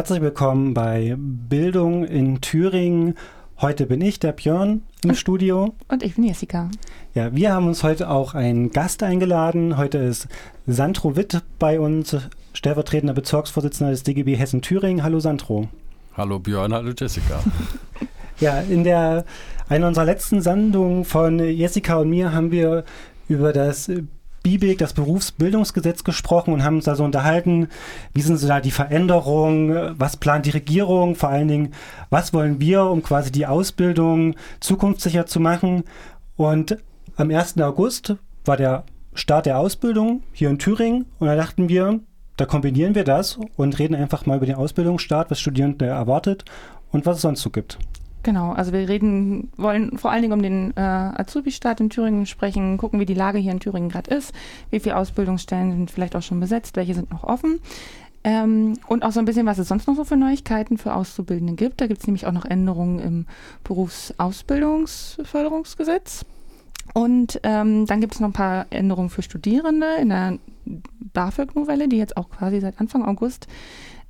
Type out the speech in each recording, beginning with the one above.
Herzlich willkommen bei Bildung in Thüringen. Heute bin ich, der Björn, im Studio. Und ich bin Jessica. Ja, wir haben uns heute auch einen Gast eingeladen. Heute ist Sandro Witt bei uns, stellvertretender Bezirksvorsitzender des DGB Hessen-Thüringen. Hallo Sandro. Hallo Björn, hallo Jessica. ja, in der einer unserer letzten Sendungen von Jessica und mir haben wir über das BIBIG, das Berufsbildungsgesetz, gesprochen und haben uns da so unterhalten, wie sind so da die Veränderungen, was plant die Regierung, vor allen Dingen, was wollen wir, um quasi die Ausbildung zukunftssicher zu machen. Und am 1. August war der Start der Ausbildung hier in Thüringen und da dachten wir, da kombinieren wir das und reden einfach mal über den Ausbildungsstart, was Studierende erwartet und was es sonst so gibt. Genau, also wir reden, wollen vor allen Dingen um den äh, Azubi-Start in Thüringen sprechen, gucken, wie die Lage hier in Thüringen gerade ist, wie viele Ausbildungsstellen sind vielleicht auch schon besetzt, welche sind noch offen. Ähm, und auch so ein bisschen, was es sonst noch so für Neuigkeiten für Auszubildende gibt. Da gibt es nämlich auch noch Änderungen im Berufsausbildungsförderungsgesetz. Und ähm, dann gibt es noch ein paar Änderungen für Studierende in der BAföG-Novelle, die jetzt auch quasi seit Anfang August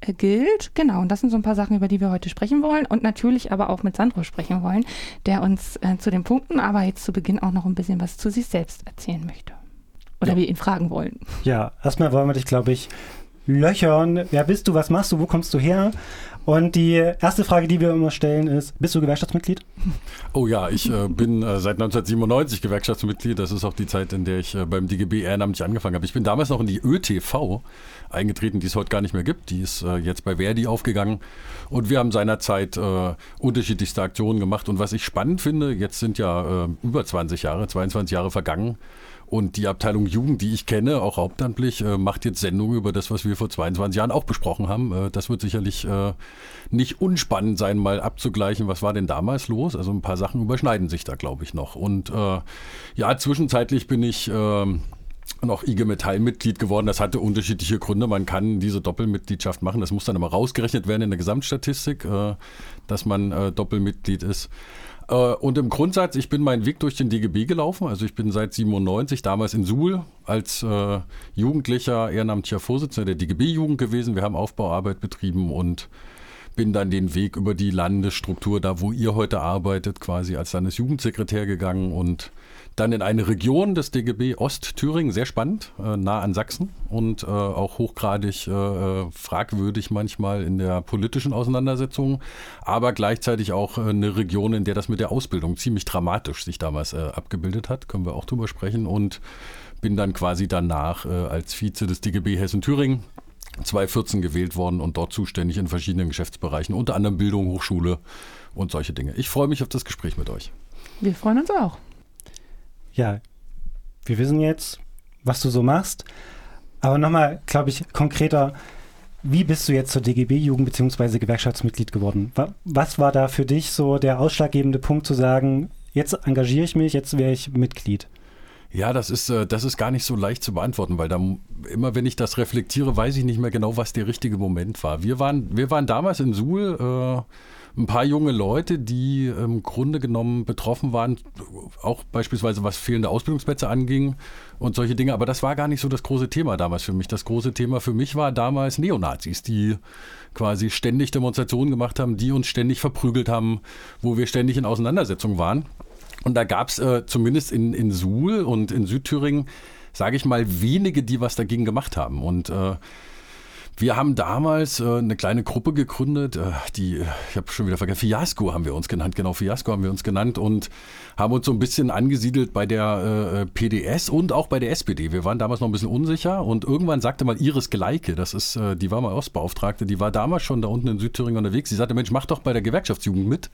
gilt. Genau, und das sind so ein paar Sachen, über die wir heute sprechen wollen und natürlich aber auch mit Sandro sprechen wollen, der uns äh, zu den Punkten, aber jetzt zu Beginn auch noch ein bisschen was zu sich selbst erzählen möchte. Oder ja. wir ihn fragen wollen. Ja, erstmal wollen wir dich, glaube ich, löchern. Wer bist du? Was machst du? Wo kommst du her? Und die erste Frage, die wir immer stellen, ist: Bist du Gewerkschaftsmitglied? Oh ja, ich äh, bin äh, seit 1997 Gewerkschaftsmitglied. Das ist auch die Zeit, in der ich äh, beim DGB ehrenamtlich angefangen habe. Ich bin damals noch in die ÖTV eingetreten, die es heute gar nicht mehr gibt. Die ist äh, jetzt bei Verdi aufgegangen. Und wir haben seinerzeit äh, unterschiedlichste Aktionen gemacht. Und was ich spannend finde, jetzt sind ja äh, über 20 Jahre, 22 Jahre vergangen. Und die Abteilung Jugend, die ich kenne, auch hauptamtlich, äh, macht jetzt Sendungen über das, was wir vor 22 Jahren auch besprochen haben. Äh, das wird sicherlich äh, nicht unspannend sein, mal abzugleichen, was war denn damals los. Also ein paar Sachen überschneiden sich da, glaube ich, noch. Und äh, ja, zwischenzeitlich bin ich ähm, noch IG Metall-Mitglied geworden. Das hatte unterschiedliche Gründe. Man kann diese Doppelmitgliedschaft machen. Das muss dann immer rausgerechnet werden in der Gesamtstatistik, äh, dass man äh, Doppelmitglied ist. Äh, und im Grundsatz, ich bin meinen Weg durch den DGB gelaufen. Also ich bin seit 97 damals in Suhl als äh, Jugendlicher ehrenamtlicher Vorsitzender der DGB-Jugend gewesen. Wir haben Aufbauarbeit betrieben und bin dann den Weg über die Landesstruktur, da wo ihr heute arbeitet, quasi als Landesjugendsekretär gegangen und dann in eine Region des DGB Ostthüringen, sehr spannend, äh, nah an Sachsen und äh, auch hochgradig äh, äh, fragwürdig manchmal in der politischen Auseinandersetzung, aber gleichzeitig auch äh, eine Region, in der das mit der Ausbildung ziemlich dramatisch sich damals äh, abgebildet hat, können wir auch drüber sprechen und bin dann quasi danach als Vize des DGB Hessen-Thüringen 2014 gewählt worden und dort zuständig in verschiedenen Geschäftsbereichen, unter anderem Bildung, Hochschule und solche Dinge. Ich freue mich auf das Gespräch mit euch. Wir freuen uns auch. Ja, wir wissen jetzt, was du so machst. Aber nochmal, glaube ich, konkreter, wie bist du jetzt zur DGB-Jugend bzw. Gewerkschaftsmitglied geworden? Was war da für dich so der ausschlaggebende Punkt zu sagen, jetzt engagiere ich mich, jetzt wäre ich Mitglied? Ja, das ist, äh, das ist gar nicht so leicht zu beantworten, weil da immer, wenn ich das reflektiere, weiß ich nicht mehr genau, was der richtige Moment war. Wir waren, wir waren damals in Suhl äh, ein paar junge Leute, die im Grunde genommen betroffen waren, auch beispielsweise was fehlende Ausbildungsplätze anging und solche Dinge. Aber das war gar nicht so das große Thema damals für mich. Das große Thema für mich war damals Neonazis, die quasi ständig Demonstrationen gemacht haben, die uns ständig verprügelt haben, wo wir ständig in Auseinandersetzung waren. Und da gab es äh, zumindest in, in Suhl und in Südthüringen, sage ich mal, wenige, die was dagegen gemacht haben. Und äh, wir haben damals äh, eine kleine Gruppe gegründet, äh, die, ich habe schon wieder vergessen, Fiasco haben wir uns genannt, genau, Fiasco haben wir uns genannt und haben uns so ein bisschen angesiedelt bei der äh, PDS und auch bei der SPD. Wir waren damals noch ein bisschen unsicher und irgendwann sagte mal Iris Gleike, das ist, äh, die war mal Ostbeauftragte, die war damals schon da unten in Südthüringen unterwegs, sie sagte, Mensch, mach doch bei der Gewerkschaftsjugend mit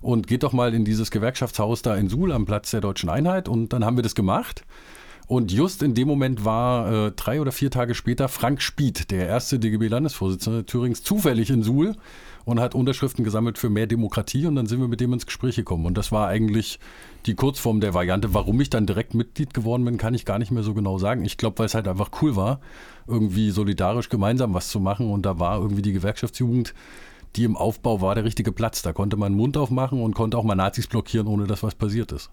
und geht doch mal in dieses Gewerkschaftshaus da in Suhl am Platz der Deutschen Einheit und dann haben wir das gemacht. Und just in dem Moment war äh, drei oder vier Tage später Frank Spied, der erste DGB-Landesvorsitzende Thürings, zufällig in Suhl und hat Unterschriften gesammelt für mehr Demokratie und dann sind wir mit dem ins Gespräch gekommen. Und das war eigentlich die Kurzform der Variante. Warum ich dann direkt Mitglied geworden bin, kann ich gar nicht mehr so genau sagen. Ich glaube, weil es halt einfach cool war, irgendwie solidarisch gemeinsam was zu machen und da war irgendwie die Gewerkschaftsjugend die im Aufbau war der richtige Platz. Da konnte man den Mund aufmachen und konnte auch mal Nazis blockieren, ohne dass was passiert ist.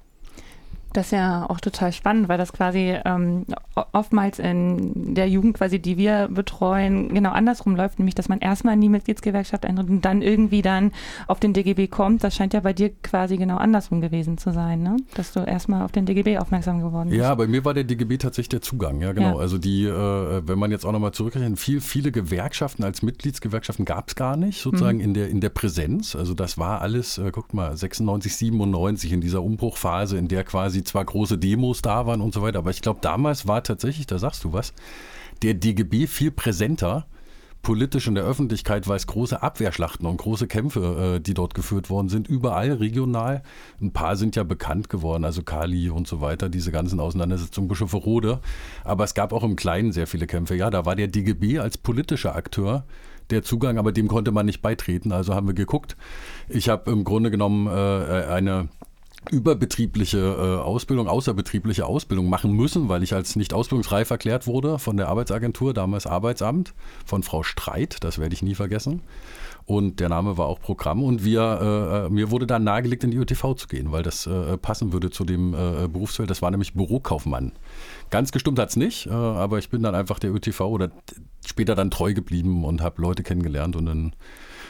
Das ist ja auch total spannend, weil das quasi ähm, oftmals in der Jugend quasi, die wir betreuen, genau andersrum läuft, nämlich dass man erstmal in die Mitgliedsgewerkschaft eintritt und dann irgendwie dann auf den DGB kommt. Das scheint ja bei dir quasi genau andersrum gewesen zu sein, ne? dass du erstmal auf den DGB aufmerksam geworden bist. Ja, bei mir war der DGB tatsächlich der Zugang, ja genau. Ja. Also die, äh, wenn man jetzt auch nochmal zurückrechnet, viel, viele Gewerkschaften als Mitgliedsgewerkschaften gab es gar nicht, sozusagen mhm. in, der, in der Präsenz. Also das war alles, äh, guckt mal, 96, 97 in dieser Umbruchphase, in der quasi quasi zwar große Demos da waren und so weiter, aber ich glaube, damals war tatsächlich, da sagst du was, der DGB viel präsenter politisch in der Öffentlichkeit, weil es große Abwehrschlachten und große Kämpfe, äh, die dort geführt worden sind, überall regional. Ein paar sind ja bekannt geworden, also Kali und so weiter, diese ganzen Auseinandersetzungen, Bischoffe Rode. Aber es gab auch im Kleinen sehr viele Kämpfe. Ja, da war der DGB als politischer Akteur der Zugang, aber dem konnte man nicht beitreten. Also haben wir geguckt. Ich habe im Grunde genommen äh, eine überbetriebliche äh, Ausbildung, außerbetriebliche Ausbildung machen müssen, weil ich als nicht ausbildungsreif erklärt wurde von der Arbeitsagentur, damals Arbeitsamt, von Frau Streit, das werde ich nie vergessen. Und der Name war auch Programm. Und wir, äh, mir wurde dann nahegelegt, in die ÖTV zu gehen, weil das äh, passen würde zu dem äh, Berufsfeld. Das war nämlich Bürokaufmann. Ganz gestimmt hat es nicht, äh, aber ich bin dann einfach der ÖTV oder später dann treu geblieben und habe Leute kennengelernt und dann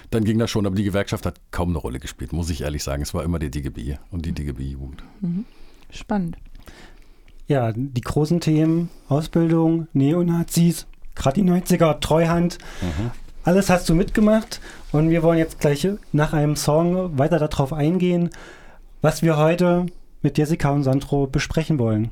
dann ging das schon. Aber die Gewerkschaft hat kaum eine Rolle gespielt, muss ich ehrlich sagen. Es war immer der DGB und die DGB-Jugend. Mhm. Spannend. Ja, die großen Themen, Ausbildung, Neonazis, gerade die 90er, Treuhand, mhm. alles hast du mitgemacht. Und wir wollen jetzt gleich nach einem Song weiter darauf eingehen, was wir heute mit Jessica und Sandro besprechen wollen.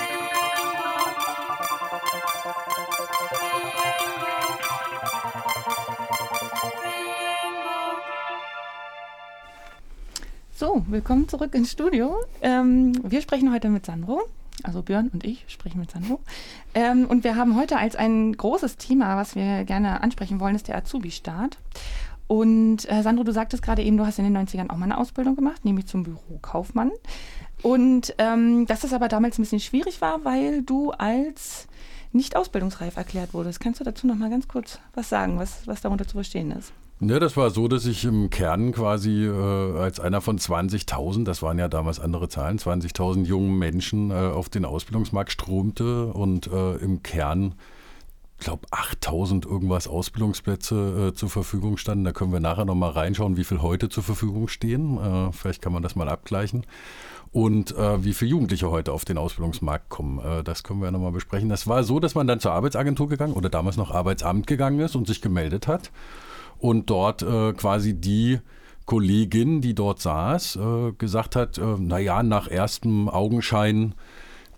Willkommen zurück ins Studio. Ähm, wir sprechen heute mit Sandro. Also Björn und ich sprechen mit Sandro. Ähm, und wir haben heute als ein großes Thema, was wir gerne ansprechen wollen, ist der Azubi-Start. Und äh, Sandro, du sagtest gerade eben, du hast in den 90ern auch mal eine Ausbildung gemacht, nämlich zum Bürokaufmann. Und ähm, dass das aber damals ein bisschen schwierig war, weil du als nicht ausbildungsreif erklärt wurdest. Kannst du dazu noch mal ganz kurz was sagen, was, was darunter zu verstehen ist? Ja, das war so, dass ich im Kern quasi äh, als einer von 20.000, das waren ja damals andere Zahlen, 20.000 jungen Menschen äh, auf den Ausbildungsmarkt strömte und äh, im Kern, glaube, 8.000 irgendwas Ausbildungsplätze äh, zur Verfügung standen. Da können wir nachher nochmal reinschauen, wie viel heute zur Verfügung stehen. Äh, vielleicht kann man das mal abgleichen. Und äh, wie viele Jugendliche heute auf den Ausbildungsmarkt kommen, das können wir ja nochmal besprechen. Das war so, dass man dann zur Arbeitsagentur gegangen oder damals noch Arbeitsamt gegangen ist und sich gemeldet hat und dort äh, quasi die Kollegin, die dort saß, äh, gesagt hat, äh, naja, nach erstem Augenschein,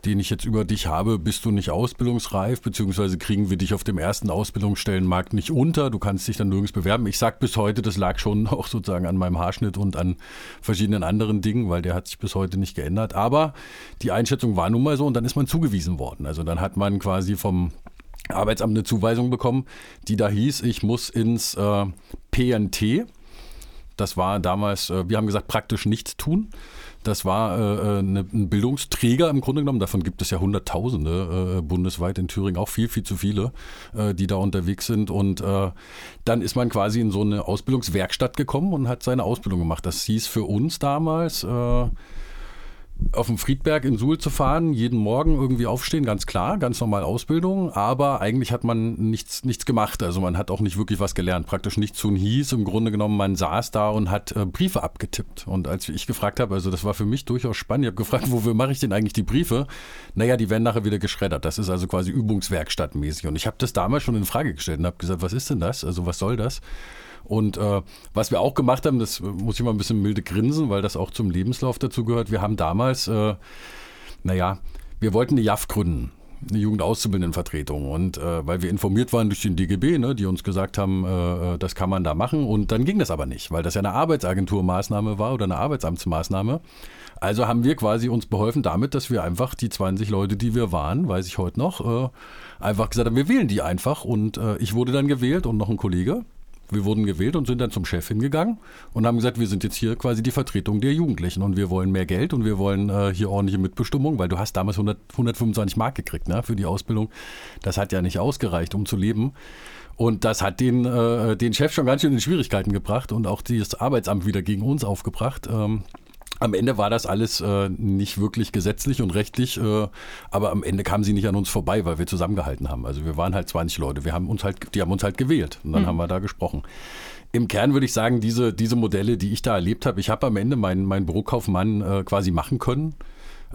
den ich jetzt über dich habe, bist du nicht ausbildungsreif, beziehungsweise kriegen wir dich auf dem ersten Ausbildungsstellenmarkt nicht unter. Du kannst dich dann nirgends bewerben. Ich sage bis heute, das lag schon auch sozusagen an meinem Haarschnitt und an verschiedenen anderen Dingen, weil der hat sich bis heute nicht geändert. Aber die Einschätzung war nun mal so und dann ist man zugewiesen worden. Also dann hat man quasi vom Arbeitsamt eine Zuweisung bekommen, die da hieß, ich muss ins äh, PNT. Das war damals, äh, wir haben gesagt, praktisch nichts tun. Das war äh, äh, ein Bildungsträger im Grunde genommen. Davon gibt es ja Hunderttausende äh, bundesweit in Thüringen, auch viel, viel zu viele, äh, die da unterwegs sind. Und äh, dann ist man quasi in so eine Ausbildungswerkstatt gekommen und hat seine Ausbildung gemacht. Das hieß für uns damals äh, auf dem Friedberg in Suhl zu fahren, jeden Morgen irgendwie aufstehen, ganz klar, ganz normal Ausbildung, aber eigentlich hat man nichts, nichts gemacht. Also man hat auch nicht wirklich was gelernt, praktisch nichts tun hieß. Im Grunde genommen, man saß da und hat äh, Briefe abgetippt. Und als ich gefragt habe, also das war für mich durchaus spannend, ich habe gefragt, wofür mache ich denn eigentlich die Briefe? Naja, die werden nachher wieder geschreddert. Das ist also quasi Übungswerkstattmäßig. Und ich habe das damals schon in Frage gestellt und habe gesagt, was ist denn das? Also was soll das? Und äh, was wir auch gemacht haben, das muss ich mal ein bisschen milde grinsen, weil das auch zum Lebenslauf dazu gehört. Wir haben damals, äh, naja, wir wollten eine JAF gründen eine Jugendauszubildendenvertretung. Und äh, weil wir informiert waren durch den DGB, ne, die uns gesagt haben, äh, äh, das kann man da machen. Und dann ging das aber nicht, weil das ja eine Arbeitsagenturmaßnahme war oder eine Arbeitsamtsmaßnahme. Also haben wir quasi uns beholfen damit, dass wir einfach die 20 Leute, die wir waren, weiß ich heute noch, äh, einfach gesagt haben, wir wählen die einfach. Und äh, ich wurde dann gewählt und noch ein Kollege. Wir wurden gewählt und sind dann zum Chef hingegangen und haben gesagt, wir sind jetzt hier quasi die Vertretung der Jugendlichen und wir wollen mehr Geld und wir wollen äh, hier ordentliche Mitbestimmung, weil du hast damals 100, 125 Mark gekriegt ne, für die Ausbildung. Das hat ja nicht ausgereicht, um zu leben. Und das hat den, äh, den Chef schon ganz schön in Schwierigkeiten gebracht und auch das Arbeitsamt wieder gegen uns aufgebracht. Ähm, am Ende war das alles äh, nicht wirklich gesetzlich und rechtlich, äh, aber am Ende kamen sie nicht an uns vorbei, weil wir zusammengehalten haben. Also wir waren halt 20 Leute, wir haben uns halt, die haben uns halt gewählt und dann mhm. haben wir da gesprochen. Im Kern würde ich sagen, diese, diese Modelle, die ich da erlebt habe, ich habe am Ende meinen, meinen Bürokaufmann äh, quasi machen können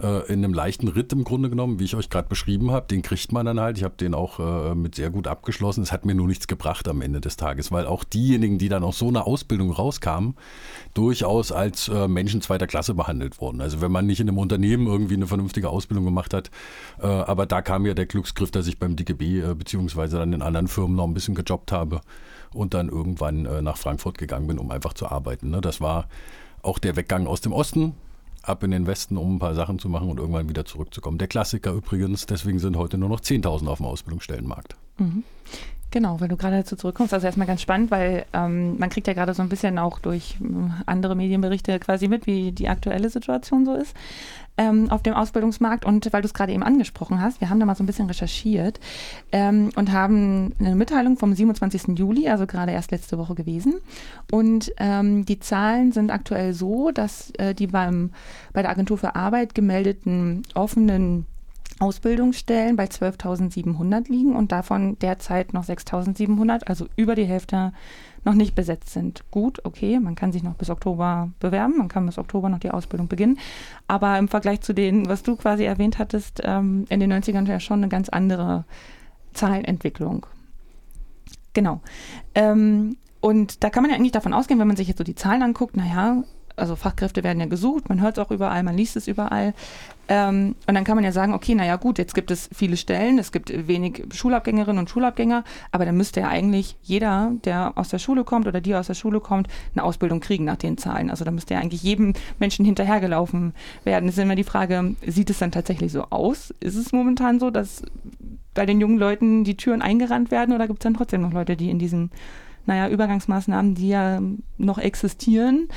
äh, in einem leichten Ritt im Grunde genommen, wie ich euch gerade beschrieben habe. Den kriegt man dann halt. Ich habe den auch äh, mit sehr gut abgeschlossen. Es hat mir nur nichts gebracht am Ende des Tages, weil auch diejenigen, die dann aus so einer Ausbildung rauskamen, durchaus als äh, Menschen zweiter Klasse behandelt wurden. Also wenn man nicht in einem Unternehmen irgendwie eine vernünftige Ausbildung gemacht hat, äh, aber da kam ja der Glücksgriff, dass ich beim DGB äh, beziehungsweise dann in anderen Firmen noch ein bisschen gejobbt habe und dann irgendwann äh, nach Frankfurt gegangen bin, um einfach zu arbeiten. Ne? Das war auch der Weggang aus dem Osten, ab in den Westen, um ein paar Sachen zu machen und irgendwann wieder zurückzukommen. Der Klassiker übrigens, deswegen sind heute nur noch 10.000 auf dem Ausbildungsstellenmarkt. Mhm. Genau, weil du gerade dazu zurückkommst. Also erstmal ganz spannend, weil ähm, man kriegt ja gerade so ein bisschen auch durch äh, andere Medienberichte quasi mit, wie die aktuelle Situation so ist ähm, auf dem Ausbildungsmarkt. Und weil du es gerade eben angesprochen hast, wir haben da mal so ein bisschen recherchiert ähm, und haben eine Mitteilung vom 27. Juli, also gerade erst letzte Woche gewesen. Und ähm, die Zahlen sind aktuell so, dass äh, die beim, bei der Agentur für Arbeit gemeldeten offenen Ausbildungsstellen bei 12.700 liegen und davon derzeit noch 6.700, also über die Hälfte noch nicht besetzt sind. Gut, okay, man kann sich noch bis Oktober bewerben, man kann bis Oktober noch die Ausbildung beginnen. Aber im Vergleich zu denen, was du quasi erwähnt hattest, ähm, in den 90ern ja schon eine ganz andere Zahlenentwicklung. Genau. Ähm, und da kann man ja eigentlich davon ausgehen, wenn man sich jetzt so die Zahlen anguckt, naja, also Fachkräfte werden ja gesucht, man hört es auch überall, man liest es überall. Ähm, und dann kann man ja sagen, okay, naja gut, jetzt gibt es viele Stellen, es gibt wenig Schulabgängerinnen und Schulabgänger, aber dann müsste ja eigentlich jeder, der aus der Schule kommt oder die aus der Schule kommt, eine Ausbildung kriegen nach den Zahlen. Also da müsste ja eigentlich jedem Menschen hinterhergelaufen werden. Es ist immer die Frage, sieht es dann tatsächlich so aus? Ist es momentan so, dass bei den jungen Leuten die Türen eingerannt werden oder gibt es dann trotzdem noch Leute, die in diesen naja, Übergangsmaßnahmen, die ja noch existieren,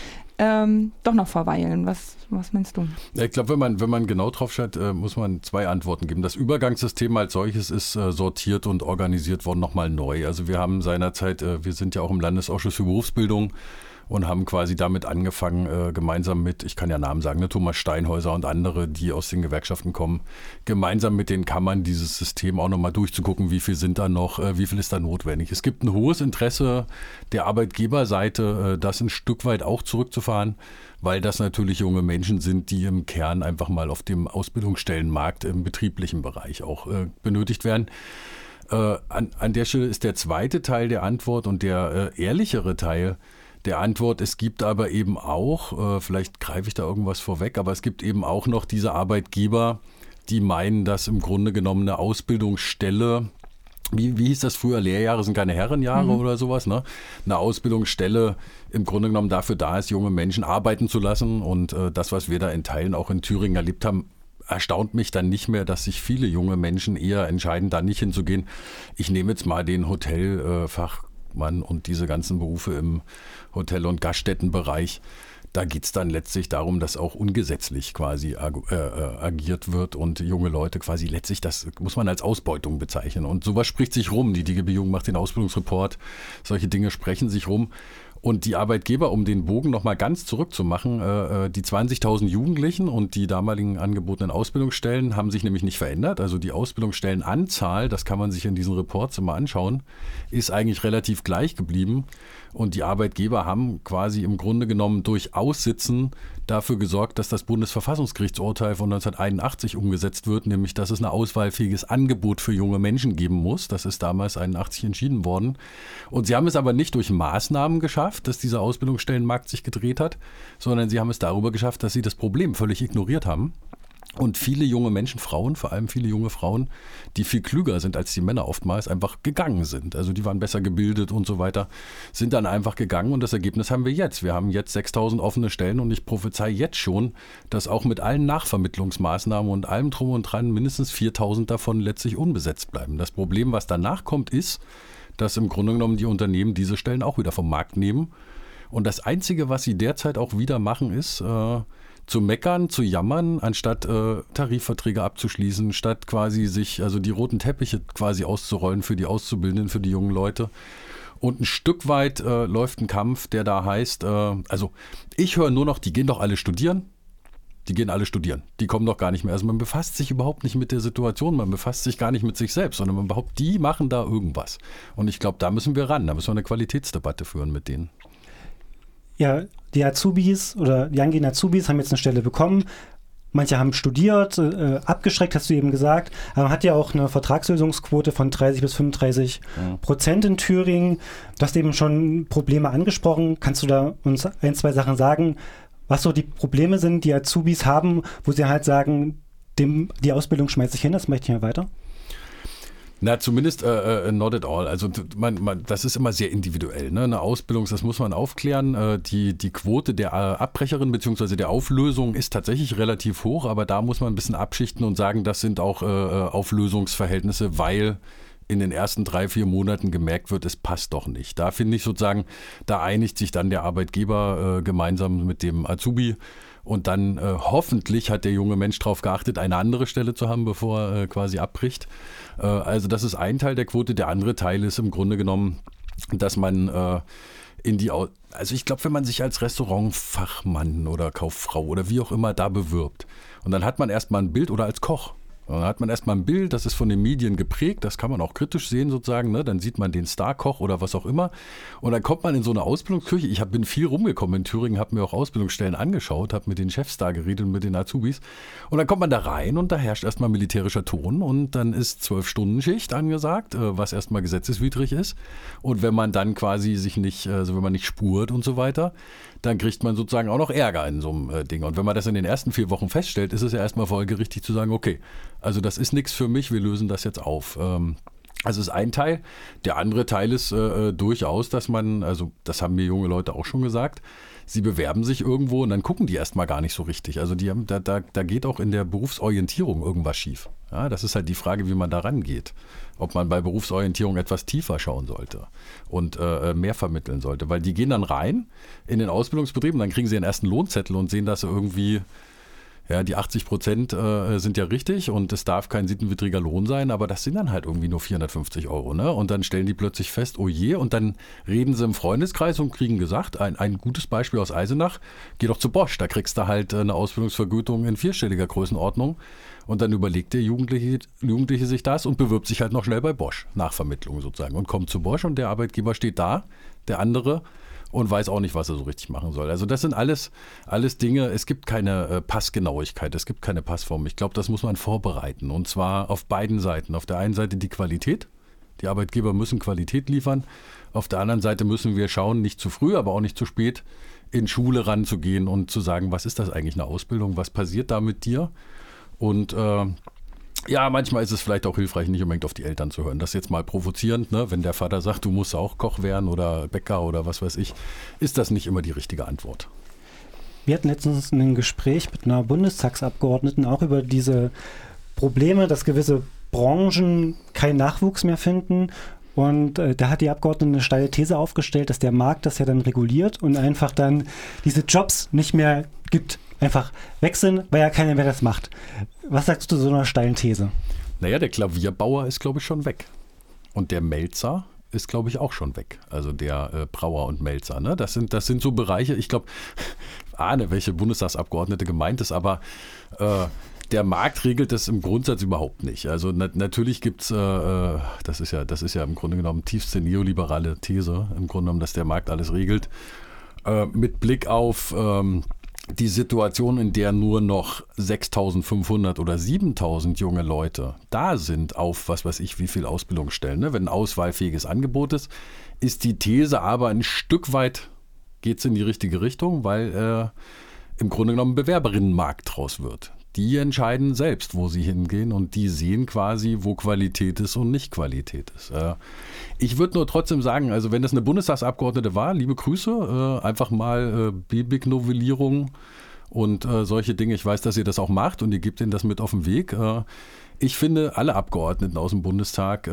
ähm, doch noch verweilen. Was, was meinst du? Ich glaube, wenn man, wenn man genau drauf schaut, äh, muss man zwei Antworten geben. Das Übergangssystem als solches ist äh, sortiert und organisiert worden nochmal neu. Also wir haben seinerzeit, äh, wir sind ja auch im Landesausschuss für Berufsbildung, und haben quasi damit angefangen, äh, gemeinsam mit, ich kann ja Namen sagen, ne, Thomas Steinhäuser und andere, die aus den Gewerkschaften kommen, gemeinsam mit den Kammern dieses System auch nochmal durchzugucken, wie viel sind da noch, äh, wie viel ist da notwendig. Es gibt ein hohes Interesse der Arbeitgeberseite, äh, das ein Stück weit auch zurückzufahren, weil das natürlich junge Menschen sind, die im Kern einfach mal auf dem Ausbildungsstellenmarkt im betrieblichen Bereich auch äh, benötigt werden. Äh, an, an, der Stelle ist der zweite Teil der Antwort und der äh, ehrlichere Teil, der Antwort. Es gibt aber eben auch, äh, vielleicht greife ich da irgendwas vorweg, aber es gibt eben auch noch diese Arbeitgeber, die meinen, dass im Grunde genommen eine Ausbildungsstelle wie, wie hieß das früher? Lehrjahre sind keine Herrenjahre mhm. oder sowas, ne? Eine Ausbildungsstelle im Grunde genommen dafür da ist, junge Menschen arbeiten zu lassen. Und äh, das, was wir da in Teilen auch in Thüringen erlebt haben, erstaunt mich dann nicht mehr, dass sich viele junge Menschen eher entscheiden, da nicht hinzugehen. Ich nehme jetzt mal den Hotelfach. Äh, Mann und diese ganzen Berufe im Hotel- und Gaststättenbereich. Da geht es dann letztlich darum, dass auch ungesetzlich quasi ag äh, äh, agiert wird und junge Leute quasi letztlich, das muss man als Ausbeutung bezeichnen. Und sowas spricht sich rum. Die DGB-Jugend macht den Ausbildungsreport. Solche Dinge sprechen sich rum. Und die Arbeitgeber, um den Bogen nochmal ganz zurückzumachen, äh, äh die 20.000 Jugendlichen und die damaligen angebotenen Ausbildungsstellen haben sich nämlich nicht verändert. Also die Ausbildungsstellenanzahl, das kann man sich in diesen Reports immer anschauen, ist eigentlich relativ gleich geblieben. Und die Arbeitgeber haben quasi im Grunde genommen durch Aussitzen dafür gesorgt, dass das Bundesverfassungsgerichtsurteil von 1981 umgesetzt wird, nämlich dass es ein auswahlfähiges Angebot für junge Menschen geben muss. Das ist damals 81 entschieden worden. Und sie haben es aber nicht durch Maßnahmen geschafft, dass dieser Ausbildungsstellenmarkt sich gedreht hat, sondern sie haben es darüber geschafft, dass sie das Problem völlig ignoriert haben und viele junge Menschen, Frauen, vor allem viele junge Frauen, die viel klüger sind als die Männer oftmals, einfach gegangen sind. Also die waren besser gebildet und so weiter, sind dann einfach gegangen und das Ergebnis haben wir jetzt. Wir haben jetzt 6000 offene Stellen und ich prophezei jetzt schon, dass auch mit allen Nachvermittlungsmaßnahmen und allem drum und dran mindestens 4000 davon letztlich unbesetzt bleiben. Das Problem, was danach kommt, ist, dass im Grunde genommen die Unternehmen diese Stellen auch wieder vom Markt nehmen. Und das Einzige, was sie derzeit auch wieder machen, ist, äh, zu meckern, zu jammern, anstatt äh, Tarifverträge abzuschließen, statt quasi sich, also die roten Teppiche quasi auszurollen für die Auszubildenden, für die jungen Leute. Und ein Stück weit äh, läuft ein Kampf, der da heißt, äh, also ich höre nur noch, die gehen doch alle studieren. Die gehen alle studieren. Die kommen doch gar nicht mehr. Also man befasst sich überhaupt nicht mit der Situation, man befasst sich gar nicht mit sich selbst, sondern man behauptet, die machen da irgendwas. Und ich glaube, da müssen wir ran. Da müssen wir eine Qualitätsdebatte führen mit denen. Ja, die Azubis oder die angehenden Azubis haben jetzt eine Stelle bekommen. Manche haben studiert, äh, abgeschreckt, hast du eben gesagt. Aber man hat ja auch eine Vertragslösungsquote von 30 bis 35 ja. Prozent in Thüringen. Du hast eben schon Probleme angesprochen. Kannst du da uns ein, zwei Sachen sagen, was so die Probleme sind, die Azubis haben, wo sie halt sagen, dem, die Ausbildung schmeißt sich hin, das möchte ich mal weiter? Na, zumindest äh, äh, not at all. Also man, man, das ist immer sehr individuell. Ne? Eine Ausbildung, das muss man aufklären. Äh, die, die Quote der äh, Abbrecherin bzw. der Auflösung ist tatsächlich relativ hoch, aber da muss man ein bisschen abschichten und sagen, das sind auch äh, äh, Auflösungsverhältnisse, weil in den ersten drei, vier Monaten gemerkt wird, es passt doch nicht. Da finde ich sozusagen, da einigt sich dann der Arbeitgeber äh, gemeinsam mit dem Azubi und dann äh, hoffentlich hat der junge Mensch darauf geachtet, eine andere Stelle zu haben, bevor er äh, quasi abbricht. Äh, also das ist ein Teil der Quote. Der andere Teil ist im Grunde genommen, dass man äh, in die, also ich glaube, wenn man sich als Restaurantfachmann oder Kauffrau oder wie auch immer da bewirbt und dann hat man erstmal ein Bild oder als Koch. Dann hat man erstmal ein Bild, das ist von den Medien geprägt, das kann man auch kritisch sehen sozusagen, ne? dann sieht man den Starkoch oder was auch immer. Und dann kommt man in so eine Ausbildungskirche, ich hab, bin viel rumgekommen in Thüringen, habe mir auch Ausbildungsstellen angeschaut, habe mit den Chefs da geredet und mit den Azubis. Und dann kommt man da rein und da herrscht erstmal militärischer Ton und dann ist zwölf Stunden Schicht angesagt, äh, was erstmal gesetzeswidrig ist. Und wenn man dann quasi sich nicht, also wenn man nicht spurt und so weiter, dann kriegt man sozusagen auch noch Ärger in so einem äh, Ding. Und wenn man das in den ersten vier Wochen feststellt, ist es ja erstmal folgerichtig zu sagen, okay, also das ist nichts für mich, wir lösen das jetzt auf. Ähm, also ist ein Teil. Der andere Teil ist äh, äh, durchaus, dass man, also das haben mir junge Leute auch schon gesagt, sie bewerben sich irgendwo und dann gucken die erstmal gar nicht so richtig. Also die haben, da, da, da geht auch in der Berufsorientierung irgendwas schief. Ja, das ist halt die Frage, wie man da rangeht. Ob man bei Berufsorientierung etwas tiefer schauen sollte und äh, äh mehr vermitteln sollte. Weil die gehen dann rein in den Ausbildungsbetrieb und dann kriegen sie den ersten Lohnzettel und sehen, dass sie irgendwie ja, die 80 Prozent äh, sind ja richtig und es darf kein sittenwidriger Lohn sein, aber das sind dann halt irgendwie nur 450 Euro. Ne? Und dann stellen die plötzlich fest, oh je, und dann reden sie im Freundeskreis und kriegen gesagt, ein, ein gutes Beispiel aus Eisenach, geh doch zu Bosch, da kriegst du halt eine Ausbildungsvergütung in vierstelliger Größenordnung. Und dann überlegt der Jugendliche, Jugendliche sich das und bewirbt sich halt noch schnell bei Bosch, nach Vermittlung sozusagen, und kommt zu Bosch und der Arbeitgeber steht da, der andere und weiß auch nicht, was er so richtig machen soll. Also das sind alles, alles Dinge, es gibt keine äh, Passgenauigkeit, es gibt keine Passform. Ich glaube, das muss man vorbereiten und zwar auf beiden Seiten. Auf der einen Seite die Qualität. Die Arbeitgeber müssen Qualität liefern. Auf der anderen Seite müssen wir schauen, nicht zu früh, aber auch nicht zu spät, in Schule ranzugehen und zu sagen, was ist das eigentlich eine Ausbildung, was passiert da mit dir? Und äh, ja, manchmal ist es vielleicht auch hilfreich, nicht unbedingt auf die Eltern zu hören. Das ist jetzt mal provozierend, ne? wenn der Vater sagt, du musst auch Koch werden oder Bäcker oder was weiß ich, ist das nicht immer die richtige Antwort. Wir hatten letztens ein Gespräch mit einer Bundestagsabgeordneten auch über diese Probleme, dass gewisse Branchen keinen Nachwuchs mehr finden. Und äh, da hat die Abgeordnete eine steile These aufgestellt, dass der Markt das ja dann reguliert und einfach dann diese Jobs nicht mehr gibt einfach sind, weil ja keiner mehr das macht. Was sagst du zu so einer steilen These? Naja, der Klavierbauer ist, glaube ich, schon weg. Und der Melzer ist, glaube ich, auch schon weg. Also der äh, Brauer und Melzer. Ne? Das, sind, das sind so Bereiche, ich glaube, ahne, welche Bundestagsabgeordnete gemeint ist, aber äh, der Markt regelt das im Grundsatz überhaupt nicht. Also na, natürlich gibt es, äh, äh, das, ist ja, das ist ja im Grunde genommen tiefste neoliberale These, im Grunde genommen, dass der Markt alles regelt. Äh, mit Blick auf ähm, die Situation, in der nur noch 6500 oder 7000 junge Leute da sind auf was weiß ich wie viel Ausbildungsstellen, ne? wenn ein auswahlfähiges Angebot ist, ist die These aber ein Stück weit geht es in die richtige Richtung, weil äh, im Grunde genommen ein Bewerberinnenmarkt draus wird die entscheiden selbst, wo sie hingehen und die sehen quasi, wo Qualität ist und nicht Qualität ist. Äh, ich würde nur trotzdem sagen, also wenn das eine Bundestagsabgeordnete war, liebe Grüße, äh, einfach mal äh, BBIG-Novellierung und solche Dinge. Ich weiß, dass ihr das auch macht und ihr gebt ihnen das mit auf den Weg. Ich finde, alle Abgeordneten aus dem Bundestag,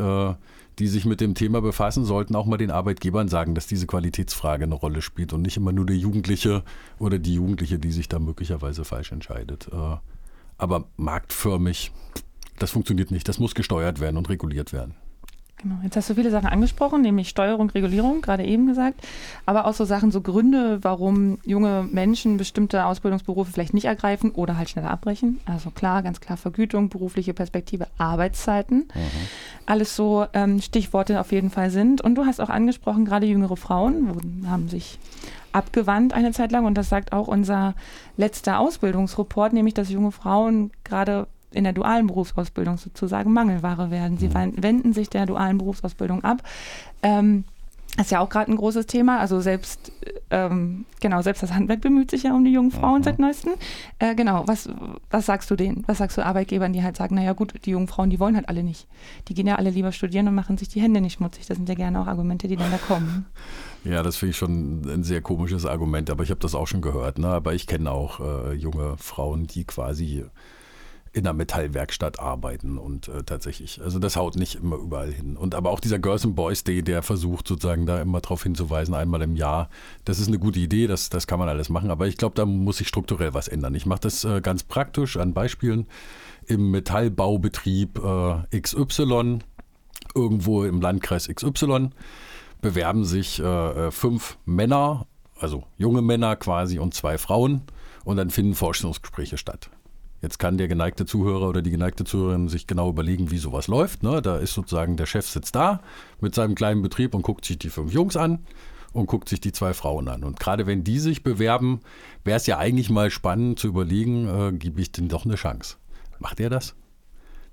die sich mit dem Thema befassen, sollten auch mal den Arbeitgebern sagen, dass diese Qualitätsfrage eine Rolle spielt und nicht immer nur der Jugendliche oder die Jugendliche, die sich da möglicherweise falsch entscheidet aber marktförmig, das funktioniert nicht. Das muss gesteuert werden und reguliert werden. Genau, jetzt hast du viele Sachen angesprochen, nämlich Steuerung, Regulierung, gerade eben gesagt, aber auch so Sachen, so Gründe, warum junge Menschen bestimmte Ausbildungsberufe vielleicht nicht ergreifen oder halt schneller abbrechen. Also klar, ganz klar Vergütung, berufliche Perspektive, Arbeitszeiten. Mhm. Alles so ähm, Stichworte auf jeden Fall sind. Und du hast auch angesprochen, gerade jüngere Frauen haben sich abgewandt eine Zeit lang und das sagt auch unser letzter Ausbildungsreport, nämlich dass junge Frauen gerade in der dualen Berufsausbildung sozusagen Mangelware werden. Sie mhm. wenden sich der dualen Berufsausbildung ab. Ähm, das ist ja auch gerade ein großes Thema. Also selbst, ähm, genau, selbst das Handwerk bemüht sich ja um die jungen Frauen mhm. seit neuestem. Äh, genau, was, was sagst du denen? Was sagst du Arbeitgebern, die halt sagen, naja gut, die jungen Frauen, die wollen halt alle nicht. Die gehen ja alle lieber studieren und machen sich die Hände nicht schmutzig. Das sind ja gerne auch Argumente, die dann da kommen. Ja, das finde ich schon ein sehr komisches Argument, aber ich habe das auch schon gehört. Ne? Aber ich kenne auch äh, junge Frauen, die quasi in einer Metallwerkstatt arbeiten und äh, tatsächlich, also das haut nicht immer überall hin. Und aber auch dieser Girls and Boys Day, der versucht sozusagen da immer darauf hinzuweisen, einmal im Jahr, das ist eine gute Idee, das, das kann man alles machen, aber ich glaube, da muss sich strukturell was ändern. Ich mache das äh, ganz praktisch an Beispielen im Metallbaubetrieb äh, XY, irgendwo im Landkreis XY, bewerben sich äh, äh, fünf Männer, also junge Männer quasi und zwei Frauen und dann finden Forschungsgespräche statt. Jetzt kann der geneigte Zuhörer oder die geneigte Zuhörerin sich genau überlegen, wie sowas läuft. Ne? Da ist sozusagen der Chef sitzt da mit seinem kleinen Betrieb und guckt sich die fünf Jungs an und guckt sich die zwei Frauen an. Und gerade wenn die sich bewerben, wäre es ja eigentlich mal spannend zu überlegen, äh, gebe ich denen doch eine Chance. Macht er das?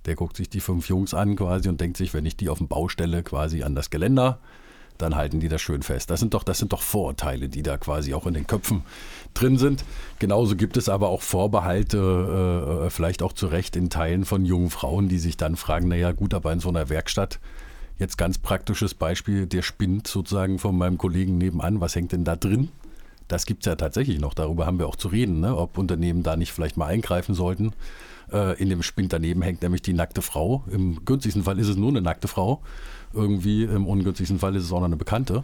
Der guckt sich die fünf Jungs an quasi und denkt sich, wenn ich die auf dem Bau stelle, quasi an das Geländer, dann halten die das schön fest. Das sind doch, das sind doch Vorurteile, die da quasi auch in den Köpfen drin sind. Genauso gibt es aber auch Vorbehalte, äh, vielleicht auch zu Recht in Teilen von jungen Frauen, die sich dann fragen, naja gut, aber in so einer Werkstatt, jetzt ganz praktisches Beispiel, der spinnt sozusagen von meinem Kollegen nebenan, was hängt denn da drin? Das gibt es ja tatsächlich noch, darüber haben wir auch zu reden, ne? ob Unternehmen da nicht vielleicht mal eingreifen sollten. Äh, in dem Spind daneben hängt nämlich die nackte Frau. Im günstigsten Fall ist es nur eine nackte Frau irgendwie. Im ungünstigsten Fall ist es auch noch eine Bekannte.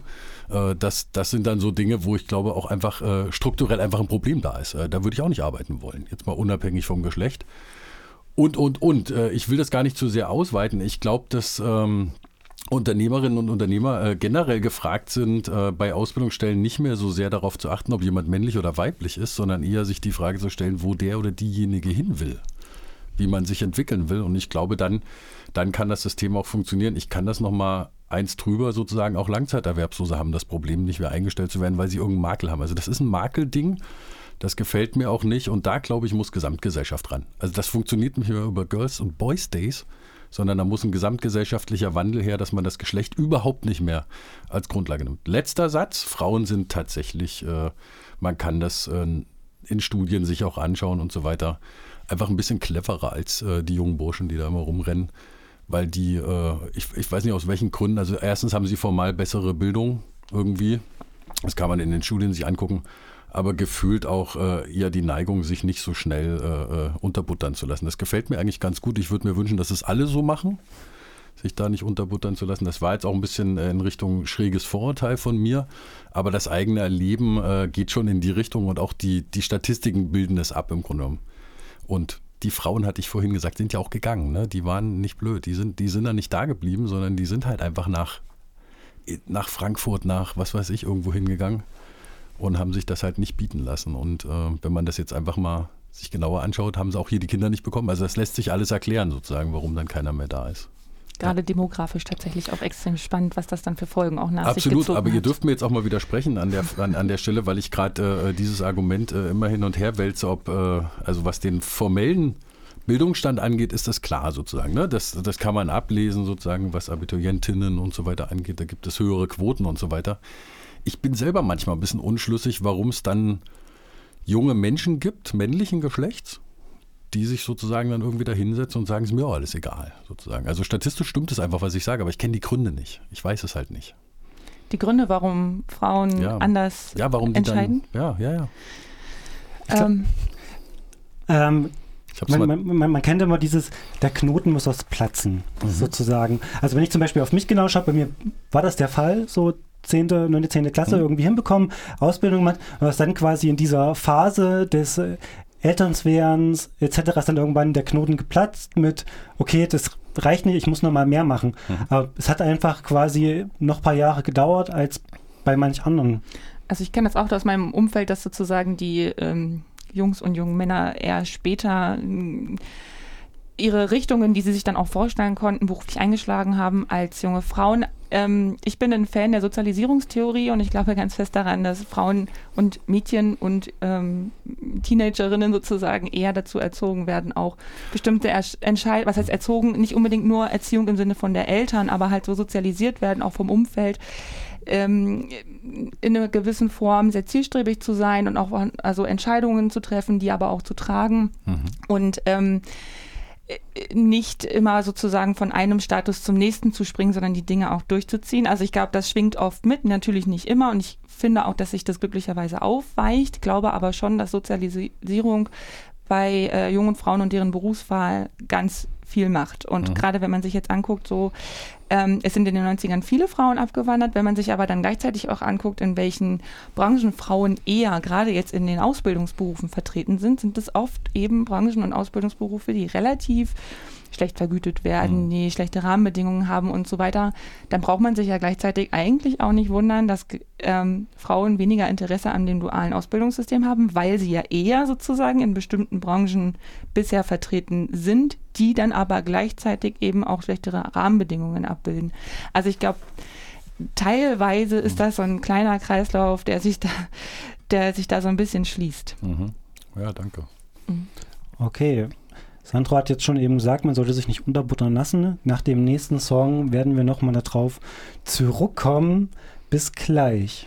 Äh, das, das sind dann so Dinge, wo ich glaube, auch einfach äh, strukturell einfach ein Problem da ist. Äh, da würde ich auch nicht arbeiten wollen. Jetzt mal unabhängig vom Geschlecht. Und, und, und. Ich will das gar nicht zu sehr ausweiten. Ich glaube, dass ähm, Unternehmerinnen und Unternehmer äh, generell gefragt sind, äh, bei Ausbildungsstellen nicht mehr so sehr darauf zu achten, ob jemand männlich oder weiblich ist, sondern eher sich die Frage zu stellen, wo der oder diejenige hin will, wie man sich entwickeln will. Und ich glaube, dann dann kann das System auch funktionieren. Ich kann das nochmal eins drüber sozusagen auch Langzeiterwerbslose haben das Problem, nicht mehr eingestellt zu werden, weil sie irgendeinen Makel haben. Also das ist ein Makelding. Das gefällt mir auch nicht und da glaube ich muss Gesamtgesellschaft ran. Also das funktioniert nicht mehr über Girls und Boys Days, sondern da muss ein gesamtgesellschaftlicher Wandel her, dass man das Geschlecht überhaupt nicht mehr als Grundlage nimmt. Letzter Satz: Frauen sind tatsächlich, äh, man kann das äh, in Studien sich auch anschauen und so weiter, einfach ein bisschen cleverer als äh, die jungen Burschen, die da immer rumrennen weil die, äh, ich, ich weiß nicht aus welchen Gründen, also erstens haben sie formal bessere Bildung irgendwie, das kann man in den Studien sich angucken, aber gefühlt auch äh, eher die Neigung, sich nicht so schnell äh, äh, unterbuttern zu lassen. Das gefällt mir eigentlich ganz gut. Ich würde mir wünschen, dass es alle so machen, sich da nicht unterbuttern zu lassen. Das war jetzt auch ein bisschen äh, in Richtung schräges Vorurteil von mir, aber das eigene Erleben äh, geht schon in die Richtung und auch die, die Statistiken bilden es ab im Grunde genommen. Und die Frauen, hatte ich vorhin gesagt, sind ja auch gegangen. Ne? Die waren nicht blöd. Die sind, die sind dann nicht da geblieben, sondern die sind halt einfach nach, nach Frankfurt, nach was weiß ich, irgendwo hingegangen und haben sich das halt nicht bieten lassen. Und äh, wenn man das jetzt einfach mal sich genauer anschaut, haben sie auch hier die Kinder nicht bekommen. Also das lässt sich alles erklären, sozusagen, warum dann keiner mehr da ist. Gerade demografisch tatsächlich auch extrem spannend, was das dann für Folgen auch nach Absolut, aber hat. ihr dürft mir jetzt auch mal widersprechen an der, an, an der Stelle, weil ich gerade äh, dieses Argument äh, immer hin und her wälze, ob, äh, also was den formellen Bildungsstand angeht, ist das klar sozusagen. Ne? Das, das kann man ablesen sozusagen, was Abiturientinnen und so weiter angeht. Da gibt es höhere Quoten und so weiter. Ich bin selber manchmal ein bisschen unschlüssig, warum es dann junge Menschen gibt, männlichen Geschlechts, die sich sozusagen dann irgendwie da hinsetzen und sagen, es ist mir auch alles egal, sozusagen. Also statistisch stimmt es einfach, was ich sage, aber ich kenne die Gründe nicht. Ich weiß es halt nicht. Die Gründe, warum Frauen Ja. anders Ja, warum die entscheiden? dann. Ja, ja, ja. glaub- Ähm, Ähm, man, man, man, man kennt immer dieses, der Knoten muss aus platzen, Mhm. sozusagen. Also wenn ich zum Beispiel auf mich genau schaue, bei mir war das der Fall, so 10., 9., 10. Klasse Mhm. irgendwie hinbekommen, Ausbildung gemacht, und was dann quasi in dieser Phase des Elternswerdens etc. ist dann irgendwann der Knoten geplatzt mit, okay, das reicht nicht, ich muss noch mal mehr machen. Mhm. Aber es hat einfach quasi noch ein paar Jahre gedauert als bei manch anderen. Also ich kenne das auch aus meinem Umfeld, dass sozusagen die ähm, Jungs und jungen Männer eher später ähm, ihre Richtungen, die sie sich dann auch vorstellen konnten, beruflich eingeschlagen haben als junge Frauen. Ähm, ich bin ein Fan der Sozialisierungstheorie und ich glaube ganz fest daran, dass Frauen und Mädchen und ähm, Teenagerinnen sozusagen eher dazu erzogen werden, auch bestimmte Entscheidungen, was heißt erzogen, nicht unbedingt nur Erziehung im Sinne von der Eltern, aber halt so sozialisiert werden, auch vom Umfeld, ähm, in einer gewissen Form sehr zielstrebig zu sein und auch also Entscheidungen zu treffen, die aber auch zu tragen Mhm. und ähm, äh, nicht immer sozusagen von einem Status zum nächsten zu springen, sondern die Dinge auch durchzuziehen. Also ich glaube, das schwingt oft mit, natürlich nicht immer und ich finde auch, dass sich das glücklicherweise aufweicht, glaube aber schon, dass Sozialisierung bei äh, jungen Frauen und deren Berufswahl ganz viel macht. Und Mhm. gerade wenn man sich jetzt anguckt, so ähm, es sind in den 90ern viele Frauen abgewandert, wenn man sich aber dann gleichzeitig auch anguckt, in welchen Branchen Frauen eher gerade jetzt in den Ausbildungsberufen vertreten sind, sind es oft eben Branchen und Ausbildungsberufe, die relativ schlecht vergütet werden, Mhm. die schlechte Rahmenbedingungen haben und so weiter, dann braucht man sich ja gleichzeitig eigentlich auch nicht wundern, dass ähm, Frauen weniger Interesse an dem dualen Ausbildungssystem haben, weil sie ja eher sozusagen in bestimmten Branchen bisher vertreten sind, die dann aber gleichzeitig eben auch schlechtere Rahmenbedingungen abbilden. Also ich glaube, teilweise ist das so ein kleiner Kreislauf, der sich da, der sich da so ein bisschen schließt. Mhm. Ja, danke. Okay. Sandro hat jetzt schon eben gesagt, man sollte sich nicht unterbuttern lassen. Nach dem nächsten Song werden wir nochmal darauf zurückkommen. Bis gleich.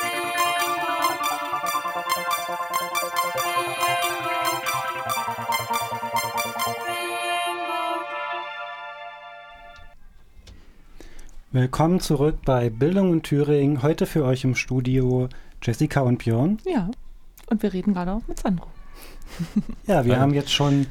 Willkommen zurück bei Bildung in Thüringen. Heute für euch im Studio Jessica und Björn. Ja. Und wir reden gerade auch mit Sandro. Ja, wir Hallo. haben jetzt schon